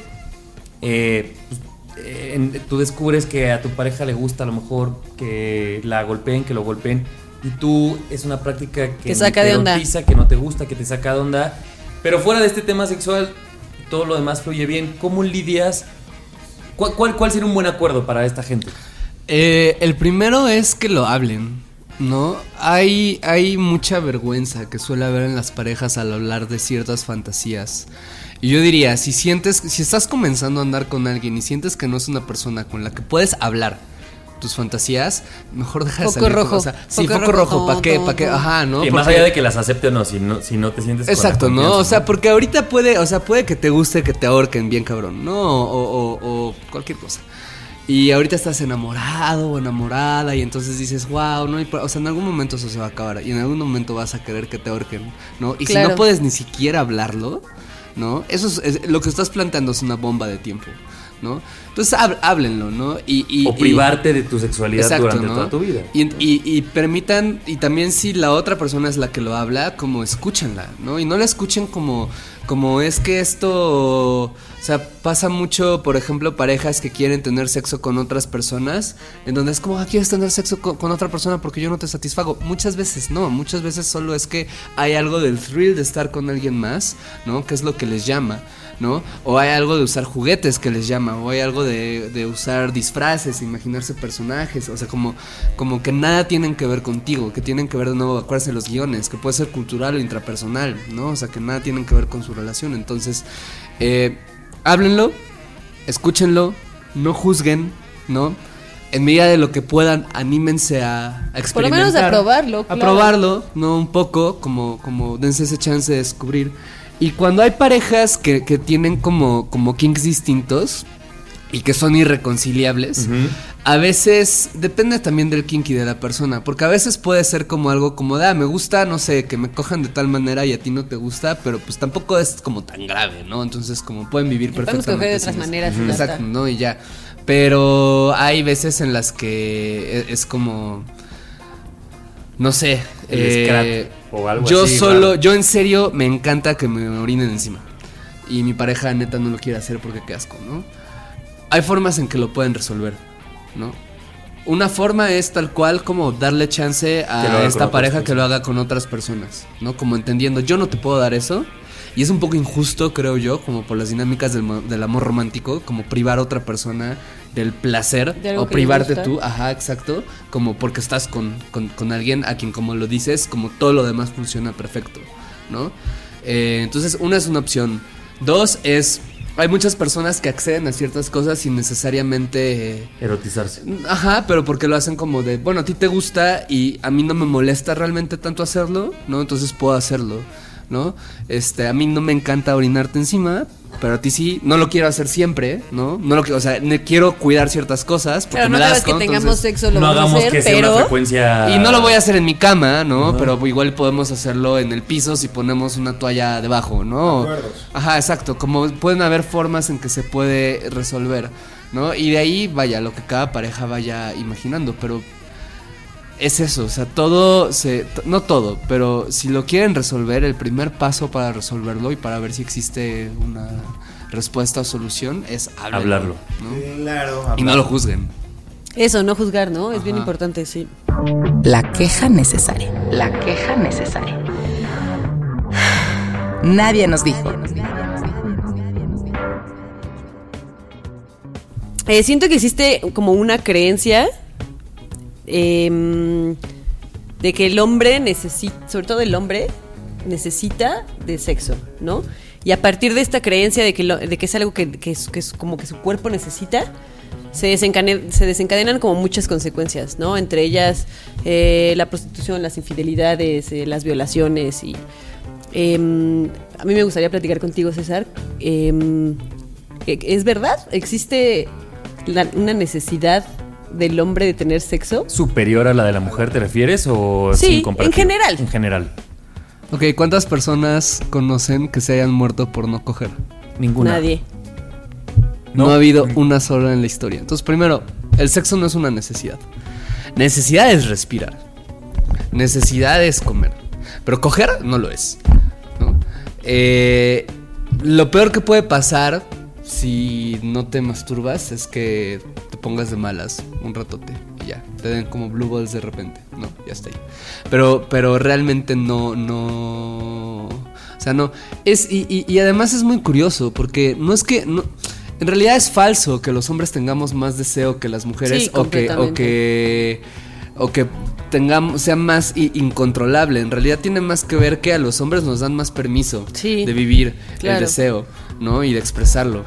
eh, pues, eh, en- tú descubres que a tu pareja le gusta a lo mejor que la golpeen, que lo golpeen, y tú es una práctica que Te saca te de onda. que no te gusta, que te saca de onda, pero fuera de este tema sexual, todo lo demás fluye bien. ¿Cómo lidias? ¿Cuál, cuál, cuál sería un buen acuerdo para esta gente? Eh, el primero es que lo hablen, ¿no? Hay, hay mucha vergüenza que suele haber en las parejas al hablar de ciertas fantasías. Y yo diría, si sientes, si estás comenzando a andar con alguien y sientes que no es una persona con la que puedes hablar tus fantasías, mejor deja de Foco salir con- rojo. o sea, sí, Foco foco rojo, rojo, ¿para qué? ¿Para qué? Ajá, ¿no? Y más allá de que las acepte o no, si no, si no te sientes con la Exacto, ¿no? O sea, porque ahorita puede, o sea, puede que te guste que te ahorquen bien cabrón, ¿no? O, o- o cualquier cosa. Y ahorita estás enamorado o enamorada y entonces dices, wow, ¿no? Y, o sea, en algún momento eso se va a acabar y en algún momento vas a querer que te ahorquen, ¿no? Y si no puedes ni siquiera hablarlo, ¿no? Eso es, es- lo que estás planteando es una bomba de tiempo, ¿no? Entonces hab- háblenlo, ¿no? Y, y- O y- privarte de tu sexualidad Exacto, durante ¿no? toda tu vida. Y, y- y permitan, y también si la otra persona es la que lo habla, como escúchenla, ¿no? Y no la escuchen como, como es que esto, o sea, pasa mucho, por ejemplo, parejas que quieren tener sexo con otras personas, en donde es como, ah, quieres tener sexo con, con otra persona porque yo no te satisfago. Muchas veces no, muchas veces solo es que hay algo del thrill de estar con alguien más, ¿no? Que es lo que les llama. ¿No? O hay algo de usar juguetes que les llama, o hay algo de, de usar disfraces, imaginarse personajes, o sea, como, como que nada tienen que ver contigo, que tienen que ver de nuevo, acuérdense los guiones, que puede ser cultural o intrapersonal, ¿no? O sea, que nada tienen que ver con su relación. Entonces, eh, háblenlo, escúchenlo, no juzguen, ¿no? En medida de lo que puedan, anímense a, a experimentar. Por lo menos a probarlo, A claro. probarlo, ¿no? Un poco, como, como dense ese chance de descubrir. Y cuando hay parejas que, que tienen como, como kinks distintos y que son irreconciliables, a veces depende también del kink y de la persona, porque a veces puede ser como algo como, de, ah, me gusta, no sé, que me cojan de tal manera y a ti no te gusta, pero pues tampoco es como tan grave, ¿no? Entonces como pueden vivir Y podemos perfectamente. coger de otras maneras ya Exacto. ¿no? Y ya. Pero hay veces en las que e- es como... No sé. El eh, scrap o algo yo así, solo, yo en serio me encanta que me orinen encima. Y mi pareja neta no lo quiere hacer porque qué asco, ¿no? Hay formas en que lo pueden resolver, ¿no? Una forma es tal cual como darle chance a esta pareja que lo haga con otras personas, ¿no? Como entendiendo, yo no te puedo dar eso. Y es un poco injusto, creo yo, como por las dinámicas del, mo- del amor romántico, como privar a otra persona del placer De o privarte tú, ajá, exacto, como porque estás con, con- con alguien a quien, como lo dices, como todo lo demás funciona perfecto, ¿no? Eh, entonces, una es una opción. Dos es, hay muchas personas que acceden a ciertas cosas sin necesariamente... eh, Erotizarse. Ajá, pero porque lo hacen como de, bueno, a ti te gusta y a mí no me molesta realmente tanto hacerlo, ¿no? Entonces puedo hacerlo, ¿no? Este, a mí no me encanta orinarte encima, pero a ti sí, no lo quiero hacer siempre, ¿no? No lo quiero, o sea, ne- quiero cuidar ciertas cosas porque Claro, no me da cada vez que tengamos entonces- sexo lo no vamos a hagamos hacer, que sea pero... una frecuencia. y no lo voy a hacer en mi cama, ¿no? Ajá. Pero igual podemos hacerlo en el piso si ponemos una toalla debajo, ¿no? Acuerdos. Ajá, exacto. Como pueden haber formas en que se puede resolver, ¿no? Y de ahí, vaya, lo que cada pareja vaya imaginando, pero es eso, o sea, todo se... No todo, pero si lo quieren resolver, el primer paso para resolverlo y para ver si existe una respuesta o solución es hablarlo. Hablarlo. ¿no? Claro. Y no lo juzguen. Eso, no juzgar, ¿no? Es bien importante, sí. La queja necesaria. La queja necesaria. Nadie nos dijo. Eh, siento que existe como una creencia em, de que el hombre necesita, sobre todo el hombre, necesita de sexo, ¿no? Y a partir de esta creencia de que, de que es algo que, es, que es como que su cuerpo necesita, se, desencadenan como muchas consecuencias, ¿no? Entre ellas eh, la prostitución, las infidelidades, eh, las violaciones y... em, a mí me gustaría platicar contigo, César. em, ¿Es verdad? ¿Existe una necesidad del hombre de tener sexo? ¿Superior a la de la mujer te refieres o Sí, sin en general. En general. Ok, ¿cuántas personas conocen que se hayan muerto por no coger? Ninguna. Nadie. No, No. ha habido una sola en la historia. Entonces, primero, el sexo no es una necesidad. Necesidad es respirar. Necesidad es comer. Pero coger no lo es. ¿no? Eh, lo peor que puede pasar si no te masturbas es que te pongas de malas un ratote y ya. Te den como blue balls de repente. No, ya está ahí. Pero, pero realmente no, no. O sea, no. Es, y, y- y además es muy curioso porque no es que. No, en realidad es falso que los hombres tengamos más deseo que las mujeres Sí, o que. O que o que tengamos sea más incontrolable. En realidad tiene más que ver que a los hombres nos dan más permiso Sí, de vivir claro. el deseo, ¿no? Y de expresarlo.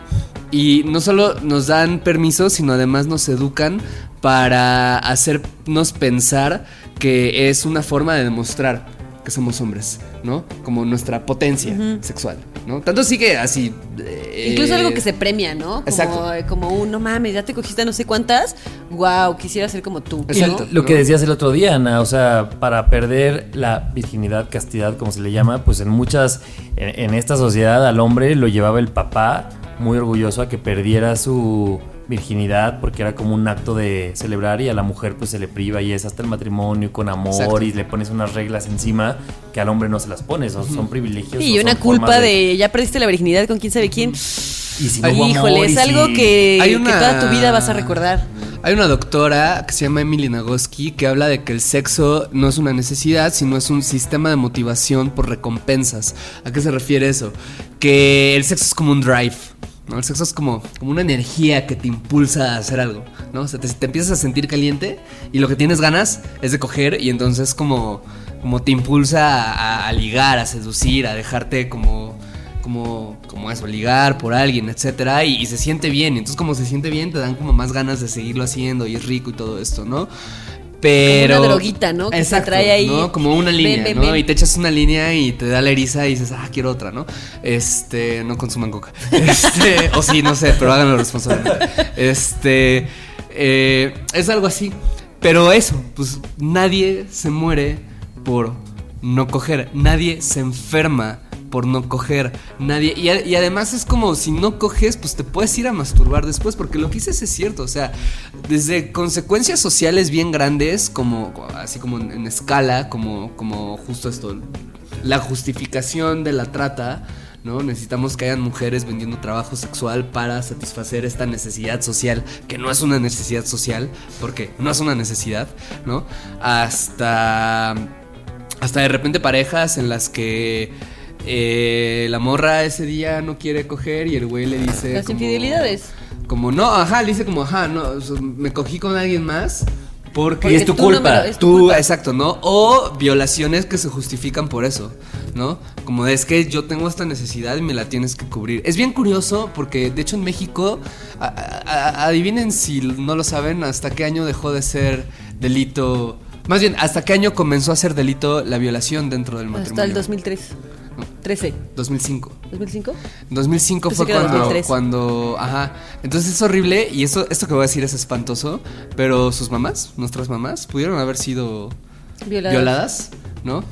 Y no solo nos dan permiso, sino además nos educan para hacernos pensar que es una forma de demostrar que somos hombres, ¿no? Como nuestra potencia sexual, ¿no? Tanto sí que así... eh, Incluso algo que se premia, ¿no? Como, Exacto. como un, no mames, ya te cogiste a no sé cuántas. Wow, quisiera ser como tú. ¿no? Exacto. Lo que decías el otro día, Ana, o sea, para perder la virginidad, castidad, como se le llama, pues en muchas, en, en esta sociedad al hombre lo llevaba el papá muy orgulloso a que perdiera su virginidad porque era como un acto de celebrar y a la mujer pues se le priva y es hasta el matrimonio con amor Exacto. y le pones unas reglas encima que al hombre no se las pones, o son privilegios. Sí, y una son culpa de... ya perdiste la virginidad con quién sabe quién. Y si no amor, Híjole, y es algo si- que, Hay que una- toda tu vida vas a recordar. Hay una doctora que se llama Emily Nagoski que habla de que el sexo no es una necesidad, sino es un sistema de motivación por recompensas. ¿A qué se refiere eso? Que el sexo es como un drive. ¿No? El sexo es como, como una energía que te impulsa a hacer algo, ¿no? O sea, te, empiezas a sentir caliente y lo que tienes ganas es de coger y entonces como, como te impulsa a, ligar, a seducir, a dejarte como, como, como eso, ligar por alguien, etcétera, y, y se siente bien. Entonces como se siente bien, te dan como más ganas de seguirlo haciendo y es rico y todo esto, ¿no? Pero. Como una droguita, ¿no? Que se trae ahí. ¿no? Como una línea, ven, ¿no? ven. Y te echas una línea y te da la eriza y dices, ah, quiero otra, ¿no? Este, no consuman coca. Este, o sí, no sé, pero háganlo responsablemente. Este, eh, es algo así. Pero eso, pues nadie se muere por no coger. Nadie se enferma por no coger. Nadie. Y, además es como si no coges, pues te puedes ir a masturbar después. Porque lo que dices es cierto. O sea, desde consecuencias sociales bien grandes, como así como en, en escala, como, como justo esto. La justificación de la trata. ¿no? Necesitamos que hayan mujeres vendiendo trabajo sexual para satisfacer esta necesidad social, que no es una necesidad social, porque no es una necesidad, ¿no? Hasta hasta de repente parejas en las que eh, la morra ese día no quiere coger y el güey le dice Las como- infidelidades. como no, ajá, le dice como ajá, no, o sea, me cogí con alguien más porque Porque es tu tú no culpa. lo- es tu tú, culpa. exacto, ¿no? O violaciones que se justifican por eso, ¿no? Como de, es que yo tengo esta necesidad y me la tienes que cubrir. Es bien curioso porque de hecho en México a- a- a- adivinen si no lo saben hasta qué año dejó de ser delito más bien, ¿hasta qué año comenzó a ser delito la violación dentro del matrimonio? Hasta el 2003. 13. 2005. ¿2005? 2005 Pensé fue cuando, 2003. cuando, ajá. Entonces es horrible y eso, esto que voy a decir es espantoso, pero sus mamás, nuestras mamás, pudieron haber sido Violadas. violadas, ¿no?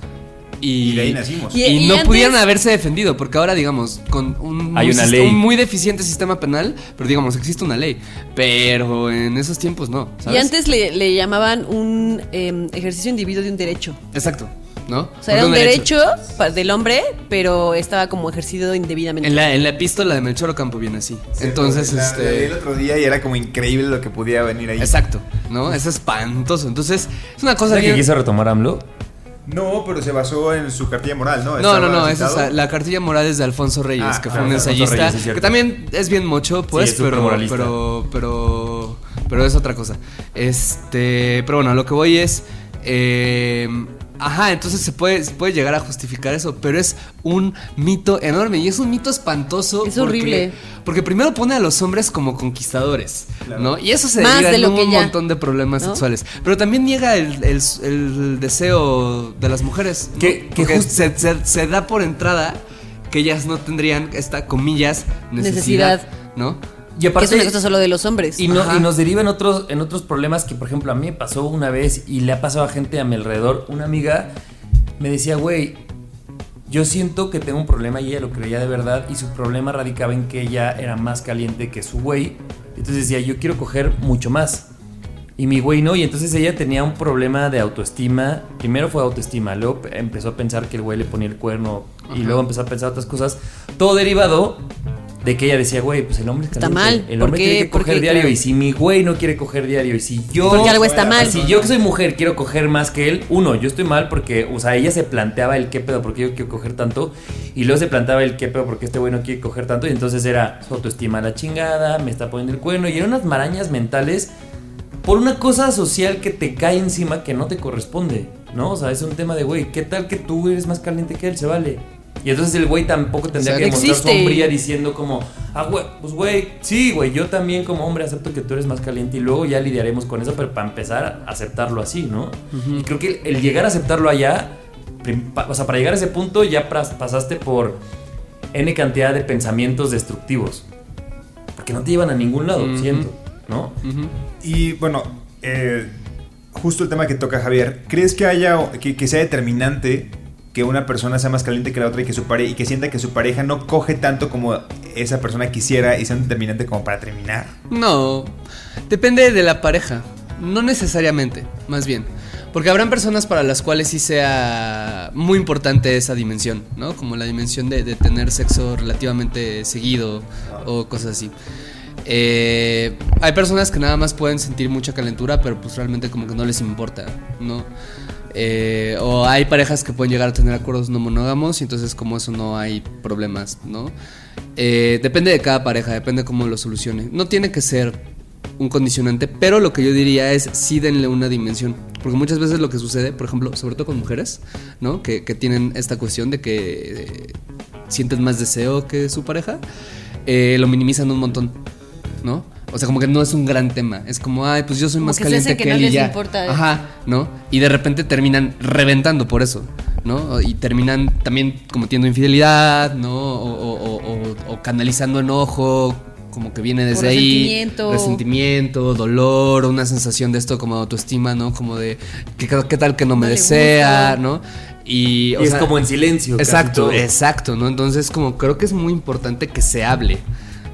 Y, Y de ahí nacimos. Y, Y- y no antes- pudieron haberse defendido, porque ahora, digamos, con un, Hay muy una ley. un muy deficiente sistema penal, pero digamos, existe una ley. Pero en esos tiempos no. Y antes le, le llamaban un em, ejercicio individuo de un derecho. Exacto, ¿no? O sea, era un derecho del hombre, pero estaba como ejercido indebidamente. En la, en la epístola de Melchor Ocampo viene así. Entonces, La- la este. leí el otro día y era como increíble lo que podía venir ahí. Exacto, ¿no? Es espantoso. Entonces, es una cosa ¿Sabes que quiso retomar AMLO? No, pero se basó en su cartilla moral, ¿no? No, no, no, esa es la cartilla moral es de Alfonso Reyes, Ah, que fue un ensayista, Reyes, sí, es cierto. que también es bien mocho, pues, es súper pero, moralista. pero, pero, pero es otra cosa. Este, pero bueno, a lo que voy es, eh, ajá, entonces se puede, se puede llegar a justificar eso, pero es un mito enorme y es un mito espantoso. Es porque- horrible. Porque primero pone a los hombres como conquistadores, ¿no? Y eso se Más deriva de en un ya, montón de problemas ¿no? sexuales. Pero también niega el, el- el deseo de las mujeres. ¿no? Que- que Porque just- se, se- se da por entrada que ellas no tendrían esta, comillas, necesidad, Necesidad. ¿no? Y aparte, es una cosa solo de los hombres. Y, no- Ajá. y nos deriva en otros, en otros problemas que, por ejemplo, a mí me pasó una vez y le ha pasado a gente a mi alrededor. Una amiga me decía, güey, yo siento que tengo un problema y ella lo creía de verdad y su problema radicaba en que ella era más caliente que su güey. Entonces decía, yo quiero coger mucho más. Y mi güey no, y entonces ella tenía un problema de autoestima. Primero fue autoestima, luego pe- empezó a pensar que el güey le ponía el cuerno y luego empezó a pensar otras cosas. Todo derivado de que ella decía, güey, pues el hombre es Está mal, El hombre tiene que coger diario claro. y si mi güey no quiere coger diario y si yo... Porque algo está mal. Si yo que soy mujer quiero coger más que él, uno, yo estoy mal porque, o sea, ella se planteaba el qué pedo, porque yo quiero coger tanto, y luego se planteaba el qué pedo, porque este güey no quiere coger tanto, y entonces era su autoestima la chingada, me está poniendo el cuerno, y eran unas marañas mentales por una cosa social que te cae encima que no te corresponde, ¿no? O sea, es un tema de, güey, ¿qué tal que tú eres más caliente que él? Se vale. Y entonces el güey tampoco tendría que Exacto. mostrar Existe. sombría diciendo como, ah, güey, pues güey, sí, güey, yo también como hombre acepto que tú eres más caliente y luego ya lidiaremos con eso, pero para empezar a aceptarlo así, ¿no? Y creo que el, el llegar a aceptarlo allá, o sea, para llegar a ese punto ya pasaste por N cantidad de pensamientos destructivos. Porque no te llevan a ningún lado, Ujú. siento, ¿no? Y bueno, eh, justo el tema que toca Javier, ¿crees que haya que, que sea determinante que una persona sea más caliente que la otra y que su pare y que sienta que su pareja no coge tanto como esa persona quisiera y sea un determinante como para terminar? No, depende de la pareja, no necesariamente, más bien. Porque habrán personas para las cuales sí sea muy importante esa dimensión, ¿no? Como la dimensión de, tener sexo relativamente seguido o cosas así. Eh, hay personas que nada más pueden sentir mucha calentura, pero pues realmente como que no les importa, ¿no? Eh, o hay parejas que pueden llegar a tener acuerdos no monógamos y entonces como eso no hay problemas, ¿no? Eh, depende de cada pareja, depende cómo lo solucione. No tiene que ser un condicionante, pero lo que yo diría es sí denle una dimensión. Porque muchas veces lo que sucede, por ejemplo, sobre todo con mujeres, ¿no? Que, que tienen esta cuestión de que eh, sienten más deseo que su pareja, eh, lo minimizan un montón, ¿no? O sea, como que no es un gran tema. Es como, ay, pues yo soy Como más que caliente que, que no él y les ya. importa. Ajá, ¿no? Y de repente terminan reventando por eso, ¿no? Y terminan también cometiendo infidelidad, ¿no? O, o- o- o- o canalizando enojo, como que viene desde ahí. resentimiento. Resentimiento, dolor, una sensación de esto como de autoestima, ¿no? Como de, ¿qué, qué tal que no me No desea. ¿no? Y, Y es como en silencio. casi Exacto, todo. exacto, ¿no? Entonces, como creo que es muy importante que se hable,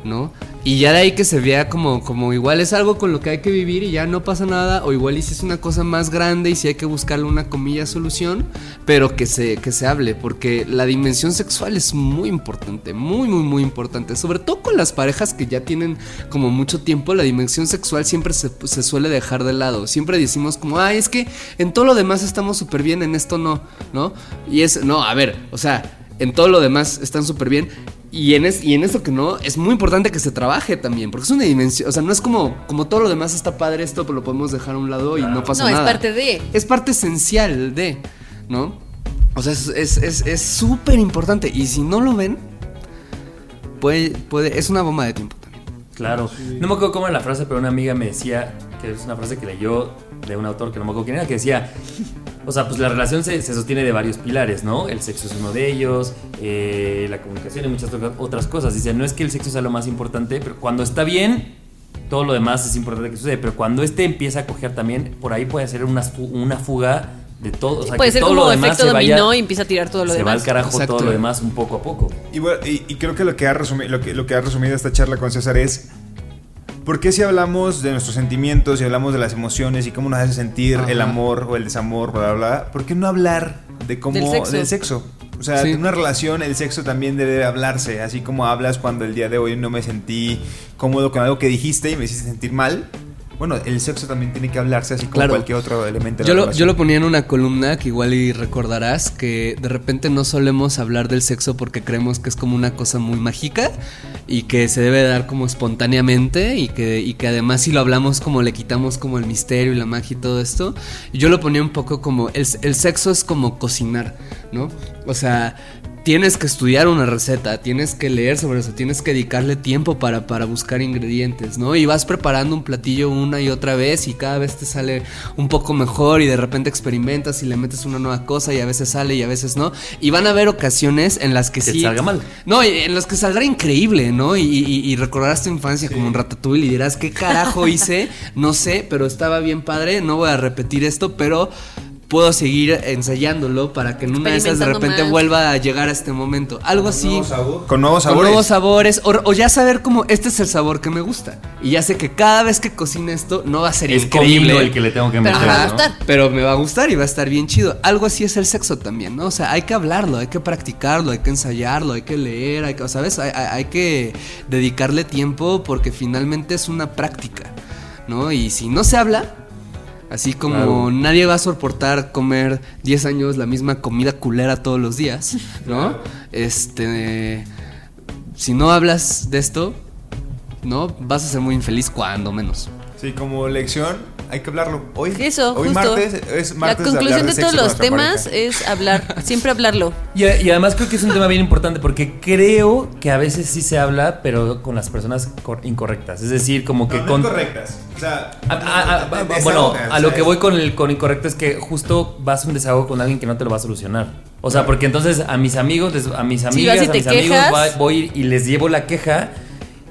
¿no? Y ya de ahí que se vea como, como igual es algo con lo que hay que vivir y ya no pasa nada, o igual y si es una cosa más grande y si hay que buscarle una comilla solución, pero que se, que se hable, porque la dimensión sexual es muy importante, muy, muy, muy importante, sobre todo con las parejas que ya tienen como mucho tiempo, la dimensión sexual siempre se, se suele dejar de lado, siempre decimos como, ay, es que en todo lo demás estamos súper bien, en esto no, ¿no? Y es, no, a ver, o sea, en todo lo demás están súper bien. Y en, es, y en esto que no, es muy importante que se trabaje también, porque es una dimensión, o sea, no es como, como todo lo demás está padre, esto pues lo podemos dejar a un lado y no pasa No, es nada. parte de. Es parte esencial de, ¿no? O sea, es es- es- es súper importante. Y si no lo ven, puede, puede, es una bomba de tiempo también. Claro. No me acuerdo cómo era la frase, pero una amiga me decía, que es una frase que leyó de un autor que no me acuerdo quién era, que decía, o sea, pues la relación se, se sostiene de varios pilares, ¿no? El sexo es uno de ellos, eh, la comunicación y muchas otras- cosas. Dice, no es que el sexo sea lo más importante, pero cuando está bien, todo lo demás es importante que sucede. Pero cuando este empieza a coger también, por ahí puede ser una, una fuga de todo. O sea, Puede que ser todo como lo demás efecto se vaya- dominó y empieza a tirar todo lo se va demás. al carajo Exacto. todo lo demás un poco a poco. Y, bueno, y- y creo que lo que, ha resumi- lo, que, lo que ha resumido esta charla con César es ¿Por qué si hablamos de nuestros sentimientos y hablamos de las emociones y cómo nos hace sentir Ajá. el amor o el desamor, bla, bla, bla? ¿Por qué no hablar de cómo... Del sexo. Del sexo. O sea, Sí. en una relación el sexo también debe hablarse, así como hablas cuando el día de hoy no me sentí cómodo con algo que dijiste y me hiciste sentir mal. Bueno, el sexo también tiene que hablarse así como Claro. cualquier otro elemento. de Yo la lo, yo lo ponía en una columna que igual y recordarás que de repente no solemos hablar del sexo porque creemos que es como una cosa muy mágica y que se debe dar como espontáneamente y que, y que además si lo hablamos como le quitamos como el misterio y la magia y todo esto. Y yo lo ponía un poco como el, el sexo es como cocinar, ¿no? O sea, tienes que estudiar una receta, tienes que leer sobre eso, tienes que dedicarle tiempo para, para buscar ingredientes, ¿no? Y vas preparando un platillo una y otra vez y cada vez te sale un poco mejor y de repente experimentas y le metes una nueva cosa y a veces sale y a veces no. Y van a haber ocasiones en las que, Que te sí... salga mal. No, en las que saldrá increíble, ¿no? Y, y- y recordarás tu infancia como un ratatouille y dirás, ¿qué carajo hice? No sé, pero estaba bien padre, no voy a repetir esto, pero puedo seguir ensayándolo para que en una de esas de repente más. vuelva a llegar a este momento. Algo así. Con nuevos Con sabores. nuevos sabores. O, o ya saber como este es el sabor que me gusta. Y ya sé que cada vez que cocine esto no va a ser Es increíble. el que le tengo que Pero meter. me va a ¿no? gustar. Pero me va a gustar y va a estar bien chido. Algo así es el sexo también, ¿no? O sea, hay que hablarlo, hay que practicarlo, hay que ensayarlo, hay que leer, hay que, ¿sabes? Hay, hay- hay que dedicarle tiempo porque finalmente es una práctica, ¿no? Y si no se habla, así como Claro. nadie va a soportar comer 10 años la misma comida culera todos los días, ¿no? Este. Si no hablas de esto, ¿no? Vas a ser muy infeliz cuando menos. Sí, como lección, hay que hablarlo. Hoy, Eso, hoy justo. martes es martes la conclusión de, de todos los temas pareja. es hablar, siempre hablarlo. Y, y además creo que es un tema bien importante porque creo que a veces sí se habla, pero con las personas cor- incorrectas. Es decir, como que No, no con. incorrectas. O sea, A- a- a- de- a- de- bueno, a lo que voy con el con incorrecto es que justo vas a un desahogo con alguien que no te lo va a solucionar. O sea, porque entonces a mis amigos, les- a mis amigas, a mis amigos quejas. va- voy y les llevo la queja.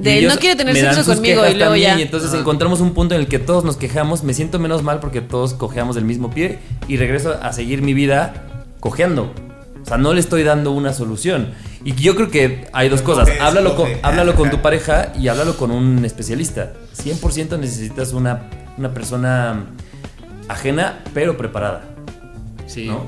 De, ellos "No quiere tener sexo conmigo", y luego también, ya. Y entonces encontramos un punto en el que todos nos quejamos. Me siento menos mal porque todos cojeamos del mismo pie y regreso a seguir mi vida cojeando. O sea, no le estoy dando una solución. Y yo creo que hay dos cosas. Háblalo con, coge. háblalo con tu pareja y háblalo con un especialista. 100% necesitas una, una persona ajena, pero preparada. Sí. ¿no?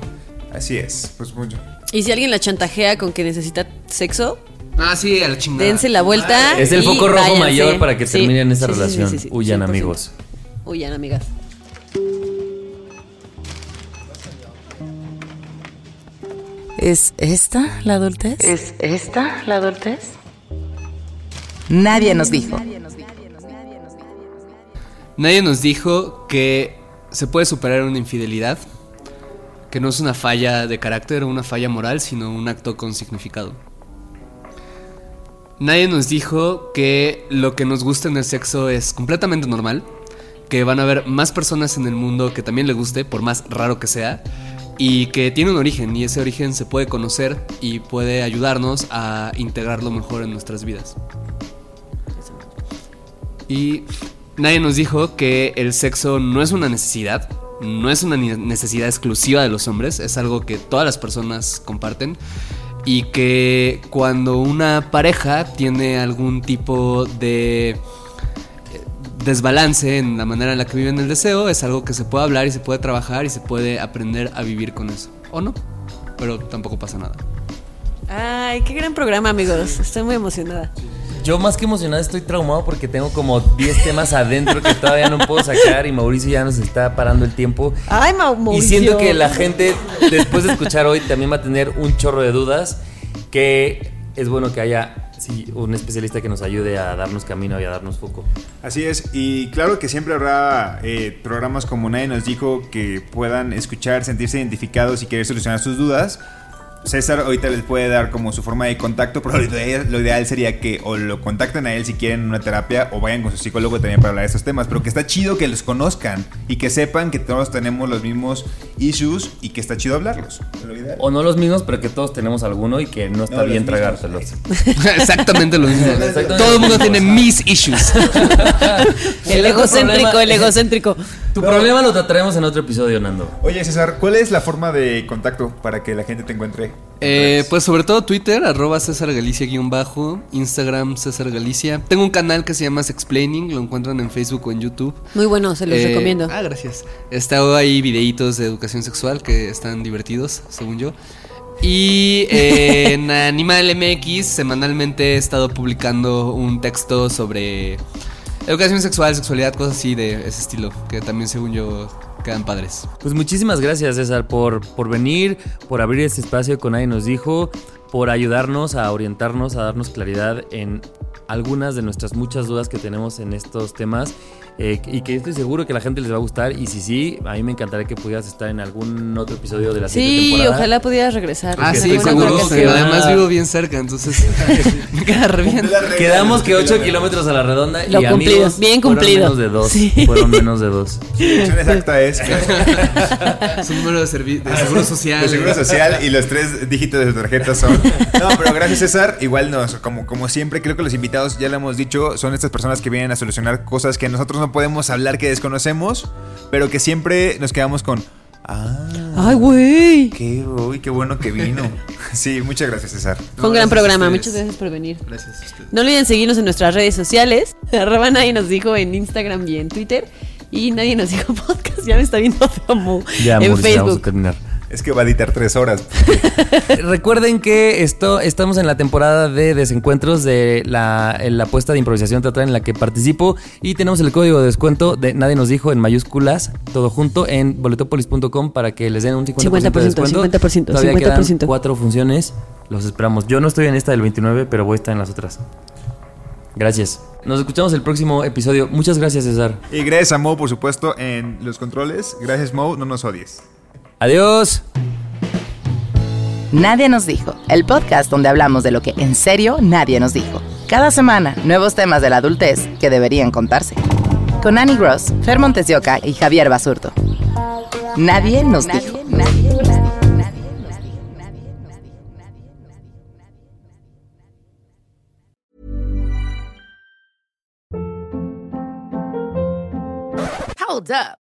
Así es, pues mucho. Y si alguien la chantajea con que necesita sexo, Ah, sí, a la chingada. Dense la vuelta. Es el y foco rojo váyanse. mayor para que Sí, terminen esa sí, sí, sí, relación. sí, sí, Huyan, 100%. amigos. Huyan, amigas. ¿Es esta la adultez? ¿Es esta la adultez? Nadie nos dijo. Nadie nos dijo que se puede superar una infidelidad, que no es una falla de carácter o una falla moral, sino un acto con significado. Nadie nos dijo que lo que nos gusta en el sexo es completamente normal, que van a haber más personas en el mundo que también le guste, por más raro que sea, y que tiene un origen, y ese origen se puede conocer y puede ayudarnos a integrarlo mejor en nuestras vidas. Y nadie nos dijo que el sexo no es una necesidad, no es una necesidad exclusiva de los hombres, es algo que todas las personas comparten. Y que cuando una pareja tiene algún tipo de eh, desbalance en la manera en la que viven el deseo, es algo que se puede hablar y se puede trabajar y se puede aprender a vivir con eso. O no, pero tampoco pasa nada. Ay, qué gran programa, amigos. Estoy muy emocionada. Yo más que emocionado estoy traumado porque tengo como 10 temas adentro que todavía no puedo sacar y Mauricio ya nos está parando el tiempo. Ay, Mau- Y Mauricio. siento que la gente, después de escuchar hoy, también va a tener un chorro de dudas. Que es bueno que haya sí, un especialista que nos ayude a darnos camino y a darnos foco. Así es, y claro que siempre habrá eh, programas como nadie nos dijo que puedan escuchar, sentirse identificados y querer solucionar sus dudas. César ahorita les puede dar como su forma de contacto, pero lo ideal, lo ideal sería que o lo contacten a él si quieren una terapia o vayan con su psicólogo también para hablar de estos temas. Pero que está chido que los conozcan y que sepan que todos tenemos los mismos issues y que está chido hablarlos. Lo ideal. O no los mismos, pero que todos tenemos alguno y que no está No, los bien mismos. tragárselos. Exactamente lo mismo. Exactamente Todo el mundo tiene mis issues. El egocéntrico, el egocéntrico. Tu problema lo trataremos en otro episodio, Nando. Oye César, ¿cuál es la forma de contacto para que la gente te encuentre? Eh, pues sobre todo Twitter, arroba César Galicia guion bajo, Instagram César Galicia. Tengo un canal que se llama Explaining, lo encuentran en Facebook o en YouTube. Muy bueno, se los Eh, recomiendo. Ah, gracias. Está ahí videitos de educación sexual que están divertidos, según yo. Y eh, en Animal MX semanalmente he estado publicando un texto sobre educación sexual, sexualidad, cosas así de ese estilo, que también según yo quedan padres. Pues muchísimas gracias, César, por, por venir, por abrir este espacio con Nadie nos dijo, por ayudarnos a orientarnos, a darnos claridad en algunas de nuestras muchas dudas que tenemos en estos temas. Eh, y que estoy seguro que a la gente les va a gustar. Y si sí, a mí me encantaría que pudieras estar en algún otro episodio de la siguiente Sí, temporada. ojalá pudieras regresar. Ah, sí, seguro que Además vivo bien cerca, entonces me queda re bien. Quedamos que 8 kilómetros a la redonda Lo y cumplido, amigos, bien fueron cumplido. menos de dos. Sí. Fueron menos de dos. Exacta es Su número de, de seguro social. de seguro social y los tres dígitos de su tarjeta son. No, pero gracias César. Igual nos, como, como siempre, creo que los invitados, ya lo hemos dicho, son estas personas que vienen a solucionar cosas que nosotros no podemos hablar, que desconocemos, pero que siempre nos quedamos con. Ah, Ay, güey. qué, uy, qué bueno que vino. Sí, muchas gracias César. Fue un gran programa. Muchas gracias por venir. Gracias a ustedes. No olviden seguirnos en nuestras redes sociales. Arroba nadie nos dijo en Instagram y en Twitter. Y nadie nos dijo podcast. Ya me está viendo feo Mo, Ya, en Mauricio, vamos a Facebook. terminar. Es que va a editar tres horas. Recuerden que esto, estamos en la temporada de desencuentros de la, en la apuesta de improvisación teatral en la que participo y tenemos el código de descuento de Nadie nos dijo en mayúsculas, todo junto en boletopolis.com para que les den un 50%, de 50%, descuento. 50%, Todavía quedan 50%. cuatro funciones, los esperamos. Yo no estoy en esta del 29, pero voy a estar en las otras. Gracias. Nos escuchamos el próximo episodio. Muchas gracias, César. Y gracias a Mo, por supuesto, en los controles. Gracias Mo, no nos odies. Adiós. Nadie nos dijo, el podcast donde hablamos de lo que en serio nadie nos dijo. Cada semana, nuevos temas de la adultez que deberían contarse. Con Annie Gross, Fer Montes de Oca y Javier Basurto. Nadie nos dijo. Hold up.